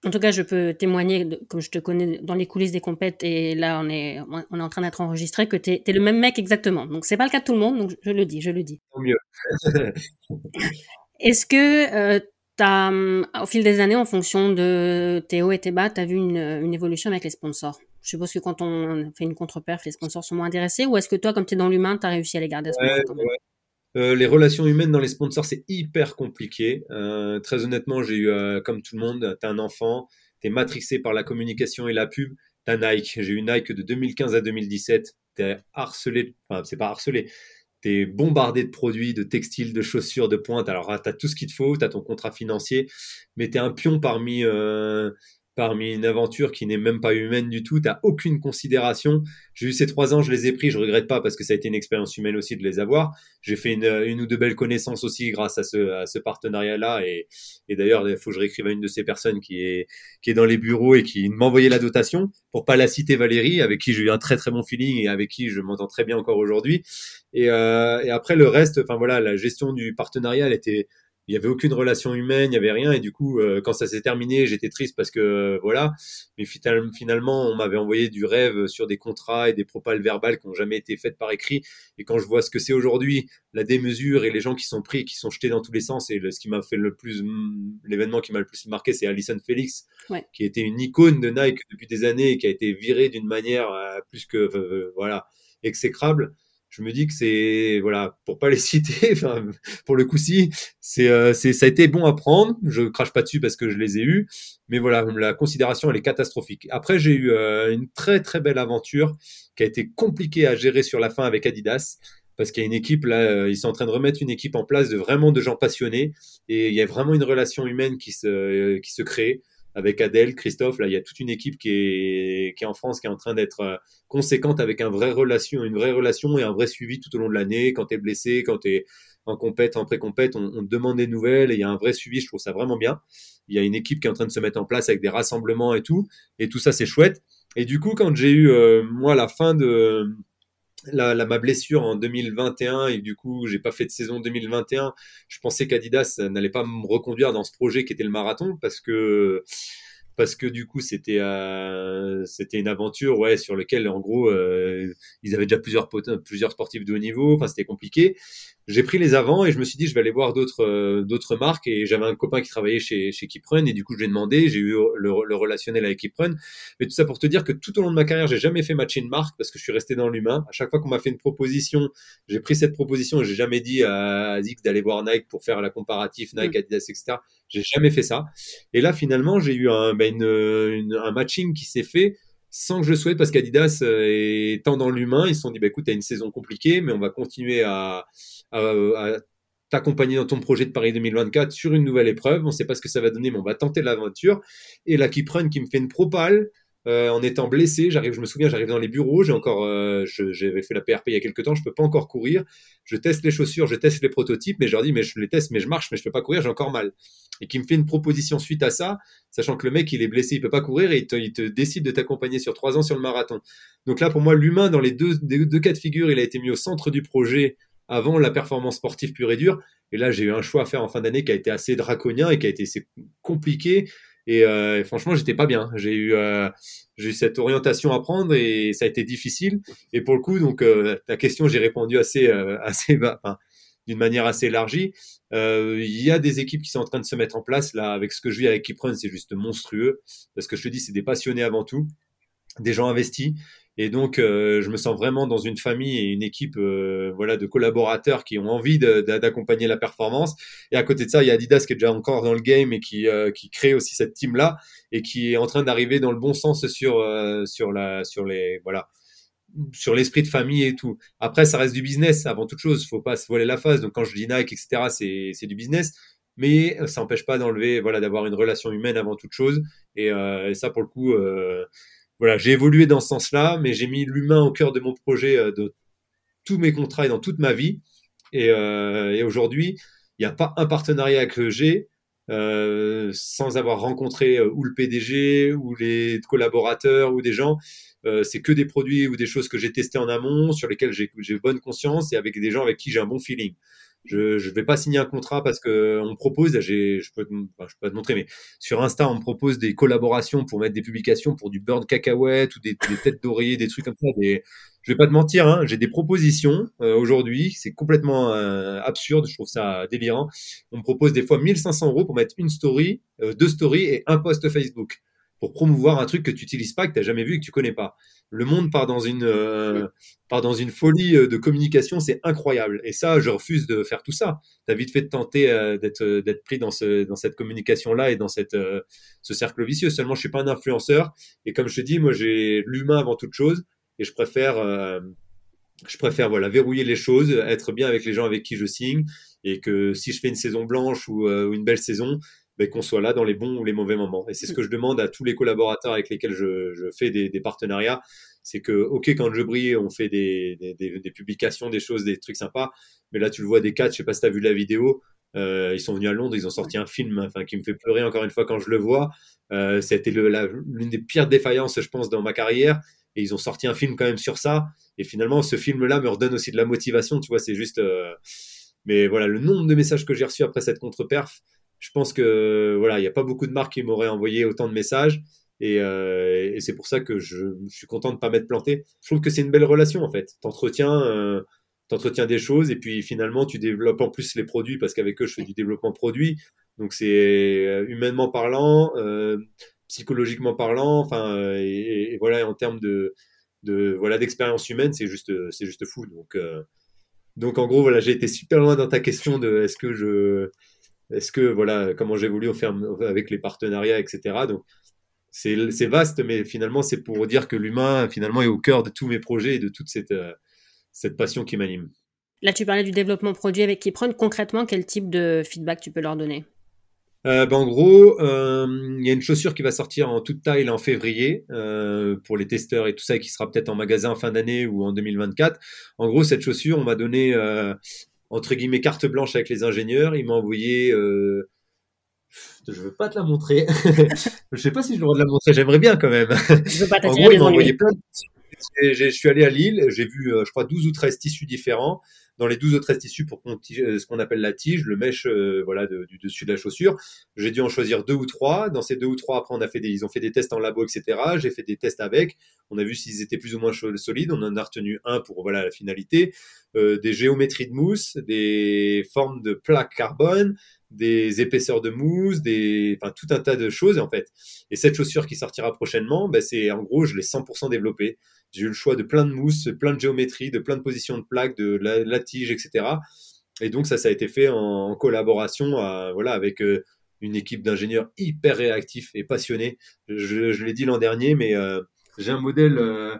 En tout cas, je peux témoigner, comme je te connais dans les coulisses des compètes, et là, on est, on est en train d'être enregistré, que tu es, le même mec exactement. Donc, c'est pas le cas de tout le monde, donc je le dis, je le dis. Tant mieux. Est-ce que euh, as, au fil des années, en fonction de tes hauts et tes bas, tu as vu une, une, évolution avec les sponsors? Je suppose que quand on fait une contre-perf, les sponsors sont moins intéressés, ou est-ce que toi, comme tu es dans l'humain, tu as réussi à les garder à ce moment quand même? Euh, les relations humaines dans les sponsors, c'est hyper compliqué. Euh, très honnêtement, j'ai eu, euh, comme tout le monde, t'es un enfant, t'es matrixé par la communication et la pub. T'as Nike. J'ai eu Nike de 2015 à 2017. T'es harcelé, enfin, c'est pas harcelé. T'es bombardé de produits, de textiles, de chaussures, de pointe. Alors, t'as tout ce qu'il te faut, t'as ton contrat financier, mais t'es un pion parmi parmi une aventure qui n'est même pas humaine du tout. T'as aucune considération. J'ai eu ces trois ans, je les ai pris, je regrette pas parce que ça a été une expérience humaine aussi de les avoir. J'ai fait une, ou deux belles connaissances aussi grâce à ce, partenariat-là. Et, d'ailleurs, il faut que je réécrive à une de ces personnes qui est, qui est dans les bureaux et qui m'envoyait la dotation pour pas la citer Valérie, avec qui j'ai eu un très très bon feeling et avec qui je m'entends très bien encore aujourd'hui. Et, euh, et après le reste, enfin voilà, la gestion du partenariat, elle était il y avait aucune relation humaine, il y avait rien. Et du coup, euh, quand ça s'est terminé, j'étais triste parce que euh, voilà. Mais finalement, on m'avait envoyé du rêve sur des contrats et des propales verbales qui n'ont jamais été faites par écrit. Et quand je vois ce que c'est aujourd'hui, la démesure et les gens qui sont pris, qui sont jetés dans tous les sens, et ce qui m'a fait le plus, l'événement qui m'a le plus marqué, c'est Alison Felix, qui était une icône de Nike depuis des années et qui a été virée d'une manière euh, plus que voilà exécrable je me dis que c'est voilà pour pas les citer enfin pour le coup si c'est euh, c'est ça a été bon à prendre. Je crache pas dessus parce que je les ai eus. Mais voilà la considération elle est catastrophique. Après j'ai eu euh, une très très belle aventure qui a été compliquée à gérer sur la fin avec Adidas parce qu'il y a une équipe là euh, ils sont en train de remettre une équipe en place de vraiment de gens passionnés et il y a vraiment une relation humaine qui se qui se crée avec Adèle, Christophe. Là, il y a toute une équipe qui est, qui est en France, qui est en train d'être euh, conséquente avec un vrai relation, une vraie relation et un vrai suivi tout au long de l'année. Quand tu es blessé, quand tu es en compète, en pré-compète, on, te demande des nouvelles et il y a un vrai suivi. Je trouve ça vraiment bien. Il y a une équipe qui est en train de se mettre en place avec des rassemblements et tout. Et tout ça, c'est chouette. Et du coup, quand j'ai eu, euh, moi, la fin de, la, ma blessure en 2021 et du coup j'ai pas fait de saison 2021 je pensais qu'Adidas n'allait pas me reconduire dans ce projet qui était le marathon parce que parce que du coup c'était euh, c'était une aventure ouais sur lequel en gros euh, ils avaient déjà plusieurs plusieurs sportifs de haut niveau. Enfin c'était compliqué. J'ai pris les avants et je me suis dit je vais aller voir d'autres euh, d'autres marques. Et j'avais un copain qui travaillait chez chez Kiprun et du coup je lui ai demandé j'ai eu le, le, relationnel avec Kiprun mais tout ça pour te dire que tout au long de ma carrière j'ai jamais fait matcher une marque parce que je suis resté dans l'humain. À chaque fois qu'on m'a fait une proposition j'ai pris cette proposition et j'ai jamais dit à Zix d'aller voir Nike pour faire la comparatif Nike mm. Adidas etc j'ai jamais fait ça et là finalement j'ai eu un ben, un matching qui s'est fait sans que je le souhaite parce qu'Adidas euh, étant dans l'humain, ils se sont dit bah, écoute, tu as une saison compliquée, mais on va continuer à, t'accompagner dans ton projet de Paris 2024 sur une nouvelle épreuve. On ne sait pas ce que ça va donner, mais on va tenter l'aventure. Et la Kipren qui me fait une propale euh, en étant blessé. J'arrive, je me souviens, j'arrive dans les bureaux, j'ai encore, euh, j'avais fait la PRP il y a quelques temps, je peux pas encore courir. Je teste les chaussures, je teste les prototypes, mais je leur dis, mais je les teste, mais je marche, mais je peux pas courir, j'ai encore mal. Et qui me fait une proposition suite à ça, sachant que le mec, il est blessé, il peut pas courir et il te, décide de t'accompagner sur trois ans sur le marathon. Donc là, pour moi, l'humain, dans les deux, deux, cas de figure, il a été mis au centre du projet avant la performance sportive pure et dure. Et là, j'ai eu un choix à faire en fin d'année qui a été assez draconien et qui a été assez compliqué. Et, euh, franchement, j'étais pas bien. J'ai eu, euh, j'ai eu cette orientation à prendre et ça a été difficile. Et pour le coup, donc euh, ta question, j'ai répondu assez, assez, enfin, d'une manière assez élargie. Il y a des équipes qui sont en train de se mettre en place là. Avec ce que je vis avec Kiprun, c'est juste monstrueux parce que je te dis, c'est des passionnés avant tout, des gens investis. Et donc, euh, je me sens vraiment dans une famille et une équipe euh, voilà, de collaborateurs qui ont envie d'accompagner la performance. Et à côté de ça, il y a Adidas qui est déjà encore dans le game et qui, euh, qui crée aussi cette team-là et qui est en train d'arriver dans le bon sens sur, sur, la, sur les... Voilà sur l'esprit de famille et tout. Après, ça reste du business avant toute chose. Faut pas se voiler la face. Donc, quand je dis Nike, etc., c'est du business. Mais ça n'empêche pas d'enlever, voilà, d'avoir une relation humaine avant toute chose. Et ça, pour le coup, voilà, j'ai évolué dans ce sens-là, mais j'ai mis l'humain au cœur de mon projet, euh, de tous mes contrats et dans toute ma vie. Et, euh, et aujourd'hui, il n'y a pas un partenariat que j'ai euh, sans avoir rencontré euh, ou le PDG ou les collaborateurs ou des gens. Euh, c'est que des produits ou des choses que j'ai testées en amont, sur lesquels j'ai bonne conscience et avec des gens avec qui j'ai un bon feeling. Je ne vais pas signer un contrat parce que on me propose, je peux, je peux pas te montrer, mais sur Insta, on me propose des collaborations pour mettre des publications pour du beurre de cacahuète ou des, têtes d'oreiller, des trucs comme ça. Des, je vais pas te mentir, hein, j'ai des propositions euh, aujourd'hui, c'est complètement euh, absurde, je trouve ça délirant. On me propose des fois 1500 euros pour mettre une story, euh, deux stories et un post Facebook pour promouvoir un truc que tu n'utilises pas, que tu n'as jamais vu que tu connais pas. Le monde part dans une, euh, part dans une folie euh, de communication, c'est incroyable. Et ça, je refuse de faire tout ça. Tu as vite fait de tenter euh, d'être, d'être pris dans, ce, dans cette communication-là et dans cette, ce cercle vicieux. Seulement, je suis pas un influenceur. Et comme je te dis, moi, j'ai l'humain avant toute chose. Et je préfère, je préfère voilà, verrouiller les choses, être bien avec les gens avec qui je signe. Et que si je fais une saison blanche ou, ou une belle saison, ben, qu'on soit là dans les bons ou les mauvais moments. Et c'est ce que je demande à tous les collaborateurs avec lesquels je, fais des, partenariats. C'est que, OK, quand je brille, on fait des, publications, des choses, des trucs sympas. Mais là, tu le vois des quatre, je sais pas si tu as vu la vidéo. Euh, ils sont venus à Londres, ils ont sorti un film enfin, qui me fait pleurer encore une fois quand je le vois. Euh, C'était l'une des pires défaillances, je pense, dans ma carrière. Et ils ont sorti un film quand même sur ça. Et finalement, ce film-là me redonne aussi de la motivation. Tu vois, c'est juste. Euh... Mais voilà, le nombre de messages que j'ai reçus après cette contre-perf, je pense que voilà, il n'y a pas beaucoup de marques qui m'auraient envoyé autant de messages. Et, euh, et c'est pour ça que je, suis content de ne pas m'être planté. Je trouve que c'est une belle relation en fait. T'entretiens, euh, t'entretiens des choses et puis finalement tu développes en plus les produits parce qu'avec eux je fais du développement produit. Donc c'est euh, humainement parlant, euh, psychologiquement parlant, enfin euh, et, et, voilà en termes de, de voilà d'expérience humaine c'est juste c'est juste fou. Donc euh, donc en gros voilà j'ai été super loin dans ta question de est-ce que je est-ce que, voilà, comment j'évolue avec les partenariats, etc. Donc, c'est vaste, mais finalement, c'est pour dire que l'humain, finalement, est au cœur de tous mes projets et de toute cette, euh, cette passion qui m'anime. Là, tu parlais du développement produit avec Kipron. Concrètement, quel type de feedback tu peux leur donner? Euh, ben, en gros, euh, il y a une chaussure qui va sortir en toute taille en février euh, pour les testeurs et tout ça, qui sera peut-être en magasin en fin d'année ou en 2024. En gros, cette chaussure, on m'a donné euh, entre guillemets carte blanche avec les ingénieurs. Il m'a envoyé. Euh... Je veux pas te la montrer. je sais pas si je de la montrer. J'aimerais bien quand même. Je veux pas en gros, il m'a envoyé plein de... Je suis allé à Lille, j'ai vu, euh, je crois, 12 ou 13 tissus différents dans les 12 ou 13 tissus pour euh, ce qu'on appelle la tige, le mèche euh, voilà, du dessus de la chaussure. J'ai dû en choisir deux ou trois. Dans ces deux ou trois, après, on a fait des, ils ont fait des tests en labo, etc. J'ai fait des tests avec. On a vu s'ils étaient plus ou moins solides. On en a retenu un pour voilà la finalité. Euh, des géométries de mousse, des formes de plaques carbone, des épaisseurs de mousse, des, enfin tout un tas de choses en fait. Et cette chaussure qui sortira prochainement, ben, c'est en gros je l'ai 100% développée. J'ai eu le choix de plein de mousse, plein de géométrie, de plein de positions de plaques, de la, la tige, etc. Et donc ça, ça a été fait en, collaboration, à, voilà, avec euh, une équipe d'ingénieurs hyper réactifs et passionnés. Je, l'ai dit l'an dernier, mais euh, j'ai un modèle. Euh,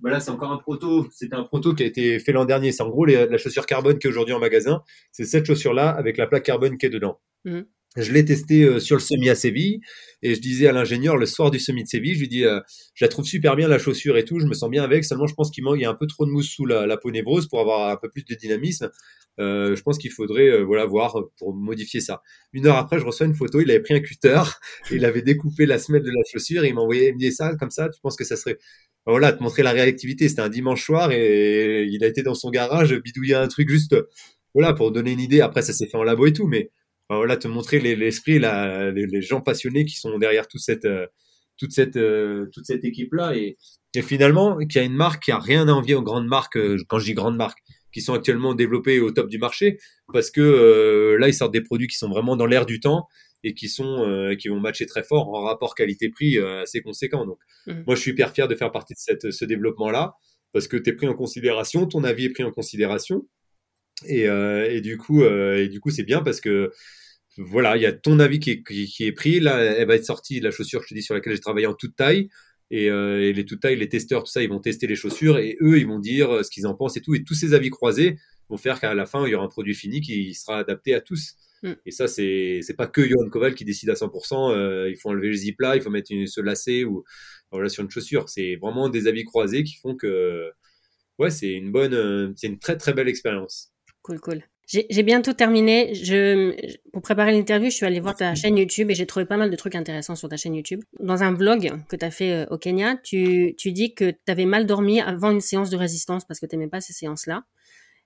voilà, c'est encore un proto. C'était un proto qui a été fait l'an dernier. C'est en gros la chaussure carbone qui est aujourd'hui en magasin. C'est cette chaussure-là avec la plaque carbone qui est dedans. Mmh. Je l'ai testé euh, sur le semi à Séville et je disais à l'ingénieur le soir du semi de Séville, je lui dis, euh, je la trouve super bien la chaussure et tout, je me sens bien avec. Seulement, je pense qu'il manque, y a un peu trop de mousse sous la, la peau névrose pour avoir un peu plus de dynamisme. Euh, je pense qu'il faudrait, voilà, voir pour modifier ça. Une heure après, je reçois une photo. Il avait pris un cutter, il avait découpé la semelle de la chaussure, et il m'a envoyé, il me dit ça comme ça. Tu penses que ça serait voilà, te montrer la réactivité. C'était un dimanche soir et il a été dans son garage bidouiller un truc juste, voilà, pour donner une idée. Après, ça s'est fait en labo et tout, mais voilà, te montrer l'esprit, les, les, gens passionnés qui sont derrière toute cette, euh, toute cette, euh, toute cette équipe-là. Et, et, finalement, qu'il y a une marque qui a rien à envier aux grandes marques, euh, quand je dis grandes marques, qui sont actuellement développées au top du marché, parce que là, ils sortent des produits qui sont vraiment dans l'air du temps et qui sont qui vont matcher très fort en rapport qualité-prix assez conséquent. Donc, mmh. moi, je suis hyper fier de faire partie de cette, ce développement-là parce que tu es pris en considération, ton avis est pris en considération. Et, et du coup, et du coup, c'est bien parce que voilà, il y a ton avis qui est, qui, est, pris. Là, elle va être sortie, la chaussure, je te dis, sur laquelle j'ai travaillé en toute taille. Et, euh, et les toute taille, les testeurs, tout ça, ils vont tester les chaussures et eux, ils vont dire euh, ce qu'ils en pensent et tout. Et tous ces avis croisés vont faire qu'à la fin, il y aura un produit fini qui sera adapté à tous. Mm. Et ça, c'est c'est pas que Johan Koval qui décide à 100%. Euh, il faut enlever le zip là, il faut mettre une, ce lacet ou voilà sur une chaussure. C'est vraiment des avis croisés qui font que ouais, c'est une bonne, euh, c'est une très très belle expérience. Cool, cool. J'ai bientôt terminé. Je, pour préparer l'interview, je suis allée voir ta chaîne YouTube et j'ai trouvé pas mal de trucs intéressants sur ta chaîne YouTube. Dans un vlog que tu as fait euh, au Kenya, tu, tu dis que tu avais mal dormi avant une séance de résistance parce que tu n'aimais pas ces séances-là.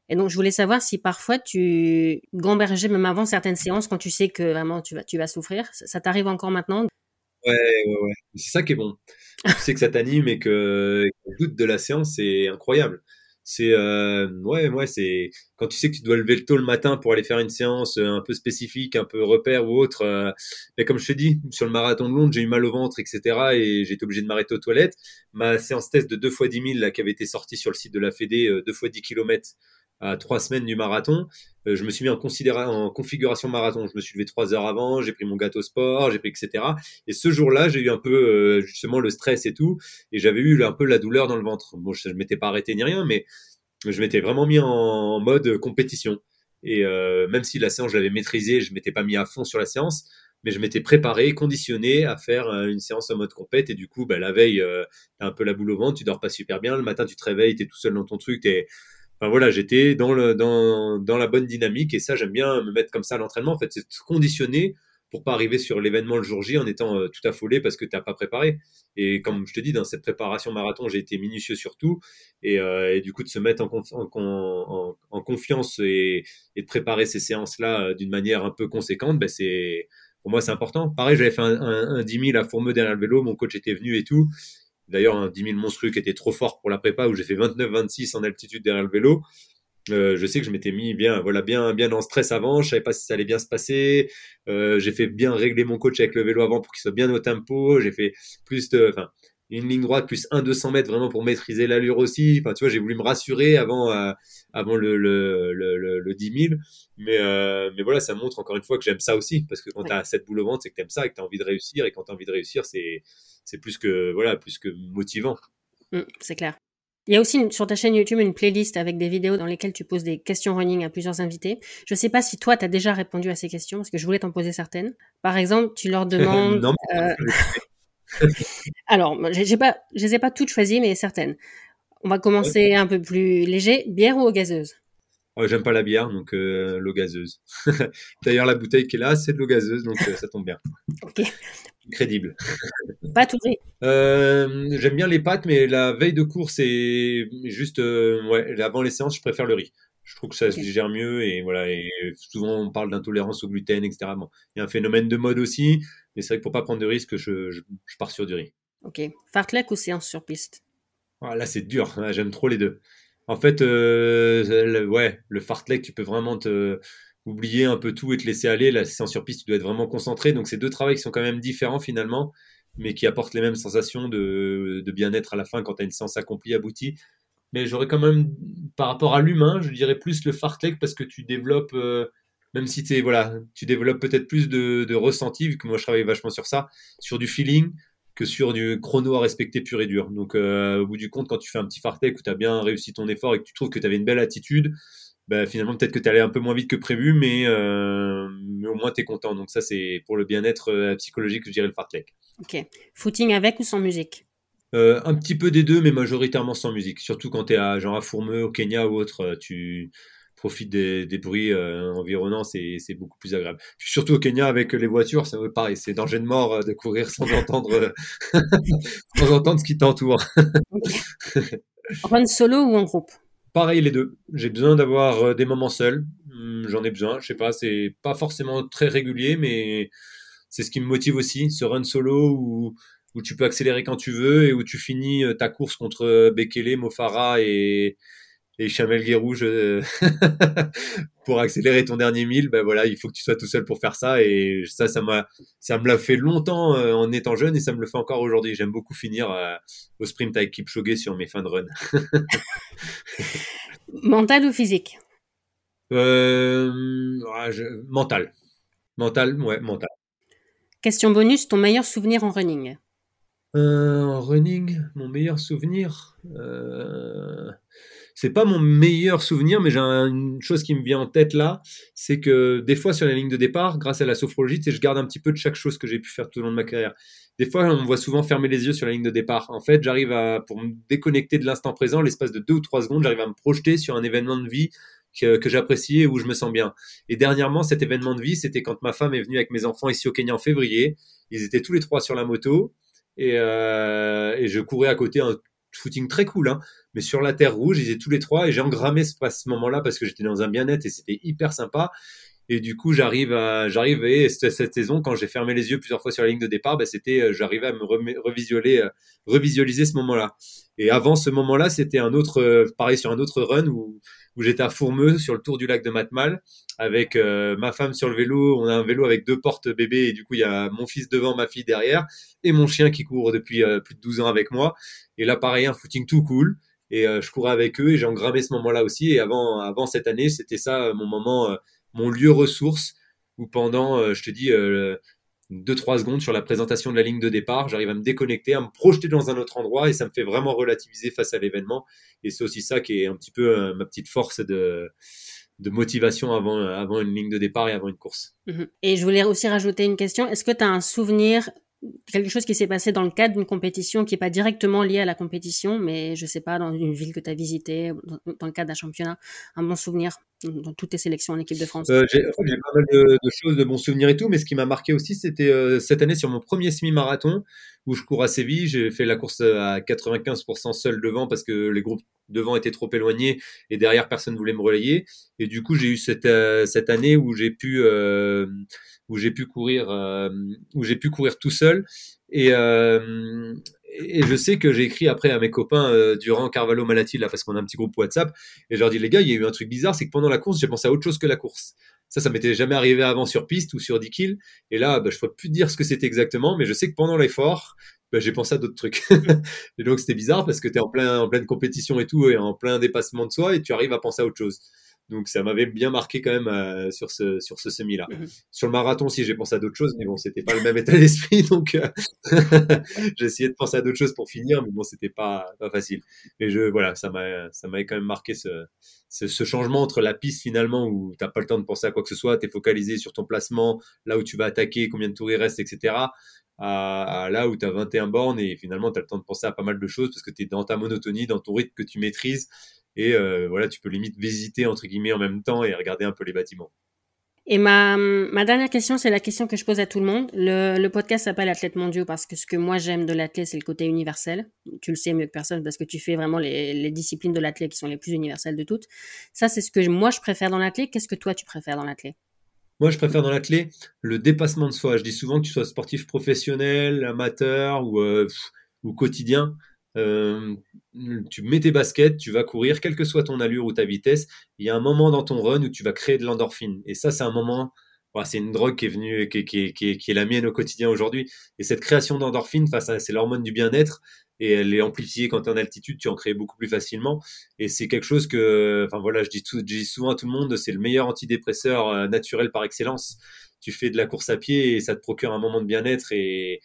Et donc, je voulais savoir si parfois tu gambergeais même avant certaines séances quand tu sais que vraiment tu vas, tu vas souffrir. Ça, t'arrive encore maintenant? Ouais, ouais, ouais. C'est ça qui est bon. tu sais que ça t'anime et que le doute de la séance, c'est incroyable c'est euh, ouais ouais c'est quand tu sais que tu dois lever le tôt le matin pour aller faire une séance euh, un peu spécifique un peu repère ou autre euh, mais comme je te dis sur le marathon de Londres j'ai eu mal au ventre etc et j'ai été obligé de m'arrêter aux toilettes. Ma séance test de 2 fois 10 000 là qui avait été sortie sur le site de la Fédé 2 fois 10 km à trois semaines du marathon, euh, je me suis mis en, configuration marathon. Je me suis levé trois heures avant, j'ai pris mon gâteau sport, j'ai pris etc. Et ce jour-là, j'ai eu un peu euh, justement le stress et tout, et j'avais eu un peu la douleur dans le ventre. Bon, je, ne m'étais pas arrêté ni rien, mais je m'étais vraiment mis en, mode compétition. Et euh, même si la séance, je l'avais maîtrisée, je m'étais pas mis à fond sur la séance, mais je m'étais préparé, conditionné à faire une séance en mode compète. Et du coup, bah, la veille, euh, t'as un peu la boule au ventre, tu dors pas super bien. Le matin, tu te réveilles, t'es tout seul dans ton truc, t'es voilà, j'étais dans, le, dans, dans la bonne dynamique et ça, j'aime bien me mettre comme ça à l'entraînement. En fait, c'est conditionner pour pas arriver sur l'événement le jour J en étant euh, tout affolé parce que tu n'as pas préparé. Et comme je te dis, dans cette préparation marathon, j'ai été minutieux sur tout. Et, euh, du coup, de se mettre en, confiance et, de préparer ces séances-là euh, d'une manière un peu conséquente, ben c'est pour moi, c'est important. Pareil, j'avais fait un, un, un 10 000 à Fourmeux derrière le vélo. Mon coach était venu et tout. D'ailleurs, un 10 000 monstrueux qui était trop fort pour la prépa, où j'ai fait 29-26 en altitude derrière le vélo. Euh, je sais que je m'étais mis bien, voilà, bien, en stress avant. Je savais pas si ça allait bien se passer. Euh, j'ai fait bien régler mon coach avec le vélo avant pour qu'il soit bien au tempo. J'ai fait plus de, une ligne droite plus 1 200 mètres vraiment pour maîtriser l'allure aussi. Enfin, tu vois, j'ai voulu me rassurer avant, euh, avant le, le, le, le, 10 000. Mais, euh, mais voilà, ça montre encore une fois que j'aime ça aussi. Parce que quand tu as cette boule au ventre, c'est que tu aimes ça et que tu as envie de réussir. Et quand tu as envie de réussir, c'est, c'est plus que, voilà, plus que motivant. Mmh, c'est clair. Il y a aussi sur ta chaîne YouTube une playlist avec des vidéos dans lesquelles tu poses des questions running à plusieurs invités. Je ne sais pas si toi, tu as déjà répondu à ces questions, parce que je voulais t'en poser certaines. Par exemple, tu leur demandes... non, euh, Alors, j'ai pas, je les ai pas toutes choisies, mais certaines. On va commencer un peu plus léger. Bière ou eau gazeuse? Oh, J'aime pas la bière, donc euh, l'eau gazeuse. D'ailleurs, la bouteille qui est là, c'est de l'eau gazeuse, donc euh, ça tombe bien. ok. Crédible. Pâtes ou riz euh, J'aime bien les pâtes, mais la veille de course et juste ouais, avant les séances, je préfère le riz. Je trouve que ça se digère mieux et voilà. Et souvent, on parle d'intolérance au gluten, etc. il y a un phénomène de mode aussi. Mais c'est vrai que pour pas prendre de risque, je, je, pars sur du riz. Ok. Fartlek ou séance sur piste? Ah, Là, c'est dur. J'aime trop les deux. En fait, euh, le, ouais, le fartlek, tu peux vraiment te oublier un peu tout et te laisser aller. La séance sur piste, tu dois être vraiment concentré. Donc, c'est deux travaux qui sont quand même différents finalement, mais qui apportent les mêmes sensations de, de bien-être à la fin quand tu as une séance accomplie, aboutie. Mais j'aurais quand même, par rapport à l'humain, je dirais plus le fartlek parce que tu développes. Euh, même si es, voilà, tu développes peut-être plus de, de, ressenti, vu que moi je travaille vachement sur ça, sur du feeling, que sur du chrono à respecter pur et dur. Donc euh, au bout du compte, quand tu fais un petit fartec où tu as bien réussi ton effort et que tu trouves que tu avais une belle attitude, bah, finalement peut-être que tu allais un peu moins vite que prévu, mais, euh, mais au moins tu es content. Donc ça c'est pour le bien-être euh, psychologique, je dirais le fartlek. Ok. Footing avec ou sans musique? Un petit peu des deux, mais majoritairement sans musique. Surtout quand tu es à, genre à Fourmeux, au Kenya ou autre, tu profite des, des bruits environnants, c'est beaucoup plus agréable. surtout au Kenya avec les voitures, c'est pareil, c'est danger de mort de courir sans entendre, sans entendre ce qui t'entoure. Run solo ou en groupe? Pareil les deux. J'ai besoin d'avoir des moments seuls. Hum, j'en ai besoin. Je sais pas, c'est pas forcément très régulier, mais c'est ce qui me motive aussi. Ce run solo où, où tu peux accélérer quand tu veux et où tu finis ta course contre Bekele, Mofara et, et Chamel Guérouge pour accélérer ton dernier mille, ben voilà, il faut que tu sois tout seul pour faire ça. Et ça, ça m'a, ça me l'a fait longtemps euh, en étant jeune et ça me le fait encore aujourd'hui. J'aime beaucoup finir euh, au sprint avec Kipchoge sur mes fins de run. mental ou physique? Euh, Mental. Mental, ouais, mental. Question bonus, ton meilleur souvenir en running? En running, mon meilleur souvenir c'est pas mon meilleur souvenir, mais j'ai une chose qui me vient en tête là, c'est que des fois sur la ligne de départ, grâce à la sophrologie, je garde un petit peu de chaque chose que j'ai pu faire tout au long de ma carrière. Des fois, on me voit souvent fermer les yeux sur la ligne de départ. En fait, j'arrive à, pour me déconnecter de l'instant présent, l'espace de deux ou trois secondes, j'arrive à me projeter sur un événement de vie que, que j'apprécie et où je me sens bien. Et dernièrement, cet événement de vie, c'était quand ma femme est venue avec mes enfants ici au Kenya en février. Ils étaient tous les trois sur la moto et, euh, et je courais à côté un footing très cool, hein, mais sur la terre rouge, ils étaient tous les trois et j'ai engrammé ce, moment-là parce que j'étais dans un bien-être et c'était hyper sympa. Et du coup, j'arrive j'arrive et cette, saison, quand j'ai fermé les yeux plusieurs fois sur la ligne de départ, bah, c'était, euh, j'arrivais à me revisualiser, euh, revisualiser ce moment-là. Et avant ce moment-là, c'était un autre, euh, pareil sur un autre run où, où j'étais à Fourmeux sur le tour du lac de Matmal avec ma femme sur le vélo. On a un vélo avec deux portes bébés et du coup, il y a mon fils devant, ma fille derrière et mon chien qui court depuis plus de 12 ans avec moi. Et là, pareil, un footing tout cool et je courais avec eux et j'ai engrammé ce moment-là aussi. Et avant, avant cette année, c'était ça mon moment mon lieu ressource où pendant, euh, je te dis, 2-3 euh, secondes sur la présentation de la ligne de départ, j'arrive à me déconnecter, à me projeter dans un autre endroit et ça me fait vraiment relativiser face à l'événement. Et c'est aussi ça qui est un petit peu euh, ma petite force de, de motivation avant, avant une ligne de départ et avant une course. Mhm. Et je voulais aussi rajouter une question. Est-ce que tu as un souvenir quelque chose qui s'est passé dans le cadre d'une compétition qui n'est pas directement liée à la compétition, mais je sais pas, dans une ville que tu as visitée, dans, le cadre d'un championnat, un bon souvenir dans toutes tes sélections en équipe de France euh, J'ai pas mal de, choses, de bons souvenirs et tout, mais ce qui m'a marqué aussi, c'était euh, cette année sur mon premier semi-marathon où je cours à Séville. J'ai fait la course à 95% seul devant parce que les groupes devant étaient trop éloignés et derrière personne voulait me relayer. Et du coup, j'ai eu cette, euh, cette année où j'ai pu où j'ai pu courir, euh, où j'ai pu courir tout seul. Et, euh, et je sais que j'ai écrit après à mes copains euh, durant Carvalho Malati, parce qu'on a un petit groupe WhatsApp, et je leur dis, les gars, il y a eu un truc bizarre, c'est que pendant la course, j'ai pensé à autre chose que la course. Ça, ça m'était jamais arrivé avant sur piste ou sur 10 kills. Et là, bah, je ne peux plus dire ce que c'était exactement, mais je sais que pendant l'effort, bah, j'ai pensé à d'autres trucs. et donc, c'était bizarre parce que tu es en, plein, en pleine compétition et tout, et en plein dépassement de soi, et tu arrives à penser à autre chose. Donc ça m'avait bien marqué quand même euh, sur ce sur ce semi là. Mhm. Sur le marathon si j'ai pensé à d'autres choses, mais bon c'était pas le même état d'esprit donc euh, j'ai essayé de penser à d'autres choses pour finir, mais bon c'était pas pas facile. Mais je voilà ça m'a ça m'avait quand même marqué ce, ce, changement entre la piste finalement où t'as pas le temps de penser à quoi que ce soit, tu es focalisé sur ton placement, là où tu vas attaquer, combien de tours il reste, etc. À, là où tu as 21 bornes et finalement tu as le temps de penser à pas mal de choses parce que tu es dans ta monotonie, dans ton rythme que tu maîtrises et euh, voilà, tu peux limite visiter entre guillemets en même temps et regarder un peu les bâtiments. Et ma, ma dernière question, c'est la question que je pose à tout le monde. Le, le podcast s'appelle Athlète mondiaux parce que ce que moi j'aime de l'athlète, c'est le côté universel. Tu le sais mieux que personne parce que tu fais vraiment les, les disciplines de l'athlète qui sont les plus universelles de toutes. Ça, c'est ce que moi je préfère dans l'athlète. Qu'est-ce que toi tu préfères dans l'athlète? Moi, je préfère dans l'athlète le dépassement de soi. Je dis souvent que tu sois sportif professionnel, amateur ou, euh, ou quotidien. Euh, tu mets tes baskets, tu vas courir, quelle que soit ton allure ou ta vitesse, il y a un moment dans ton run où tu vas créer de l'endorphine. Et ça, c'est un moment, c'est une drogue qui est venue, qui, est la mienne au quotidien aujourd'hui. Et cette création d'endorphine, c'est l'hormone du bien-être et elle est amplifiée quand tu es en altitude, tu en crées beaucoup plus facilement. Et c'est quelque chose que, enfin voilà, je dis, tout, je dis souvent à tout le monde, c'est le meilleur antidépresseur euh, naturel par excellence. Tu fais de la course à pied et ça te procure un moment de bien-être et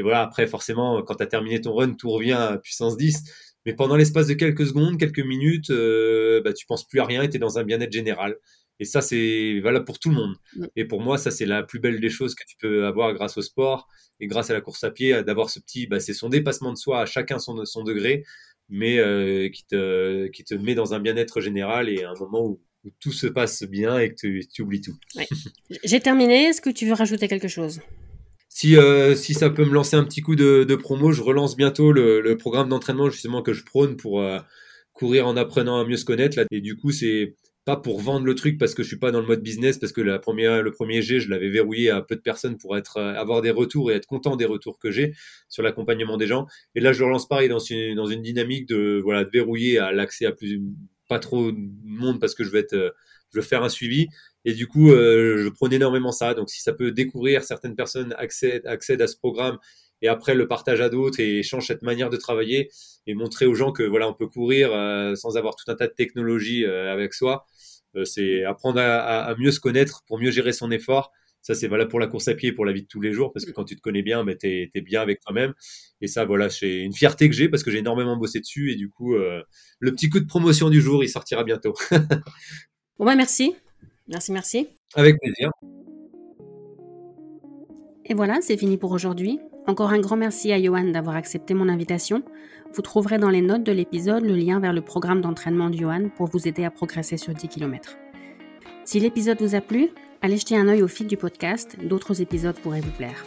et voilà, après, forcément, quand tu as terminé ton run, tout revient à puissance 10. Mais pendant l'espace de quelques secondes, quelques minutes, euh, bah, tu penses plus à rien et tu es dans un bien-être général. Et ça, c'est valable pour tout le monde. Mm. Et pour moi, ça, c'est la plus belle des choses que tu peux avoir grâce au sport et grâce à la course à pied, d'avoir ce petit, bah, c'est son dépassement de soi à chacun son, son degré, mais euh, qui, te, qui te met dans un bien-être général et un moment où où tout se passe bien et que tu, oublies tout. J'ai terminé. Est-ce que tu veux rajouter quelque chose? Si, euh, si ça peut me lancer un petit coup de, promo, je relance bientôt le, programme d'entraînement justement que je prône pour euh, courir en apprenant à mieux se connaître. Et du coup, c'est pas pour vendre le truc parce que je suis pas dans le mode business, parce que le premier G, je l'avais verrouillé à peu de personnes pour être, euh, avoir des retours et être content des retours que j'ai sur l'accompagnement des gens. Et là, je relance pareil dans une, dans une dynamique de, voilà, de verrouiller à l'accès à plus, pas trop de monde parce que je vais être, je veux faire un suivi. Et du coup, euh, je prône énormément ça. Donc, si ça peut découvrir, certaines personnes accèdent, accèdent à ce programme et après le partage à d'autres et change cette manière de travailler et montrer aux gens que voilà, on peut courir euh, sans avoir tout un tas de technologies euh, avec soi. c'est apprendre à, mieux se connaître pour mieux gérer son effort. Ça, c'est valable pour la course à pied, pour la vie de tous les jours, parce que quand tu te connais bien, ben, tu es, bien avec toi-même. Et ça, voilà, c'est une fierté que j'ai parce que j'ai énormément bossé dessus. Et du coup, le petit coup de promotion du jour, il sortira bientôt. bon, bah, merci. Merci, merci. Avec plaisir. Et voilà, c'est fini pour aujourd'hui. Encore un grand merci à Johan d'avoir accepté mon invitation. Vous trouverez dans les notes de l'épisode le lien vers le programme d'entraînement de Johan pour vous aider à progresser sur 10 km. Si l'épisode vous a plu, allez jeter un œil au fil du podcast, d'autres épisodes pourraient vous plaire.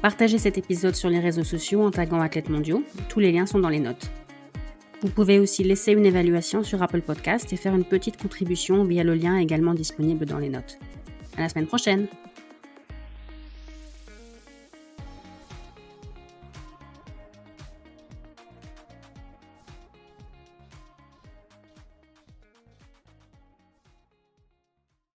Partagez cet épisode sur les réseaux sociaux en taguant Athlètes Mondiaux, tous les liens sont dans les notes. Vous pouvez aussi laisser une évaluation sur Apple Podcast et faire une petite contribution via le lien également disponible dans les notes. À la semaine prochaine!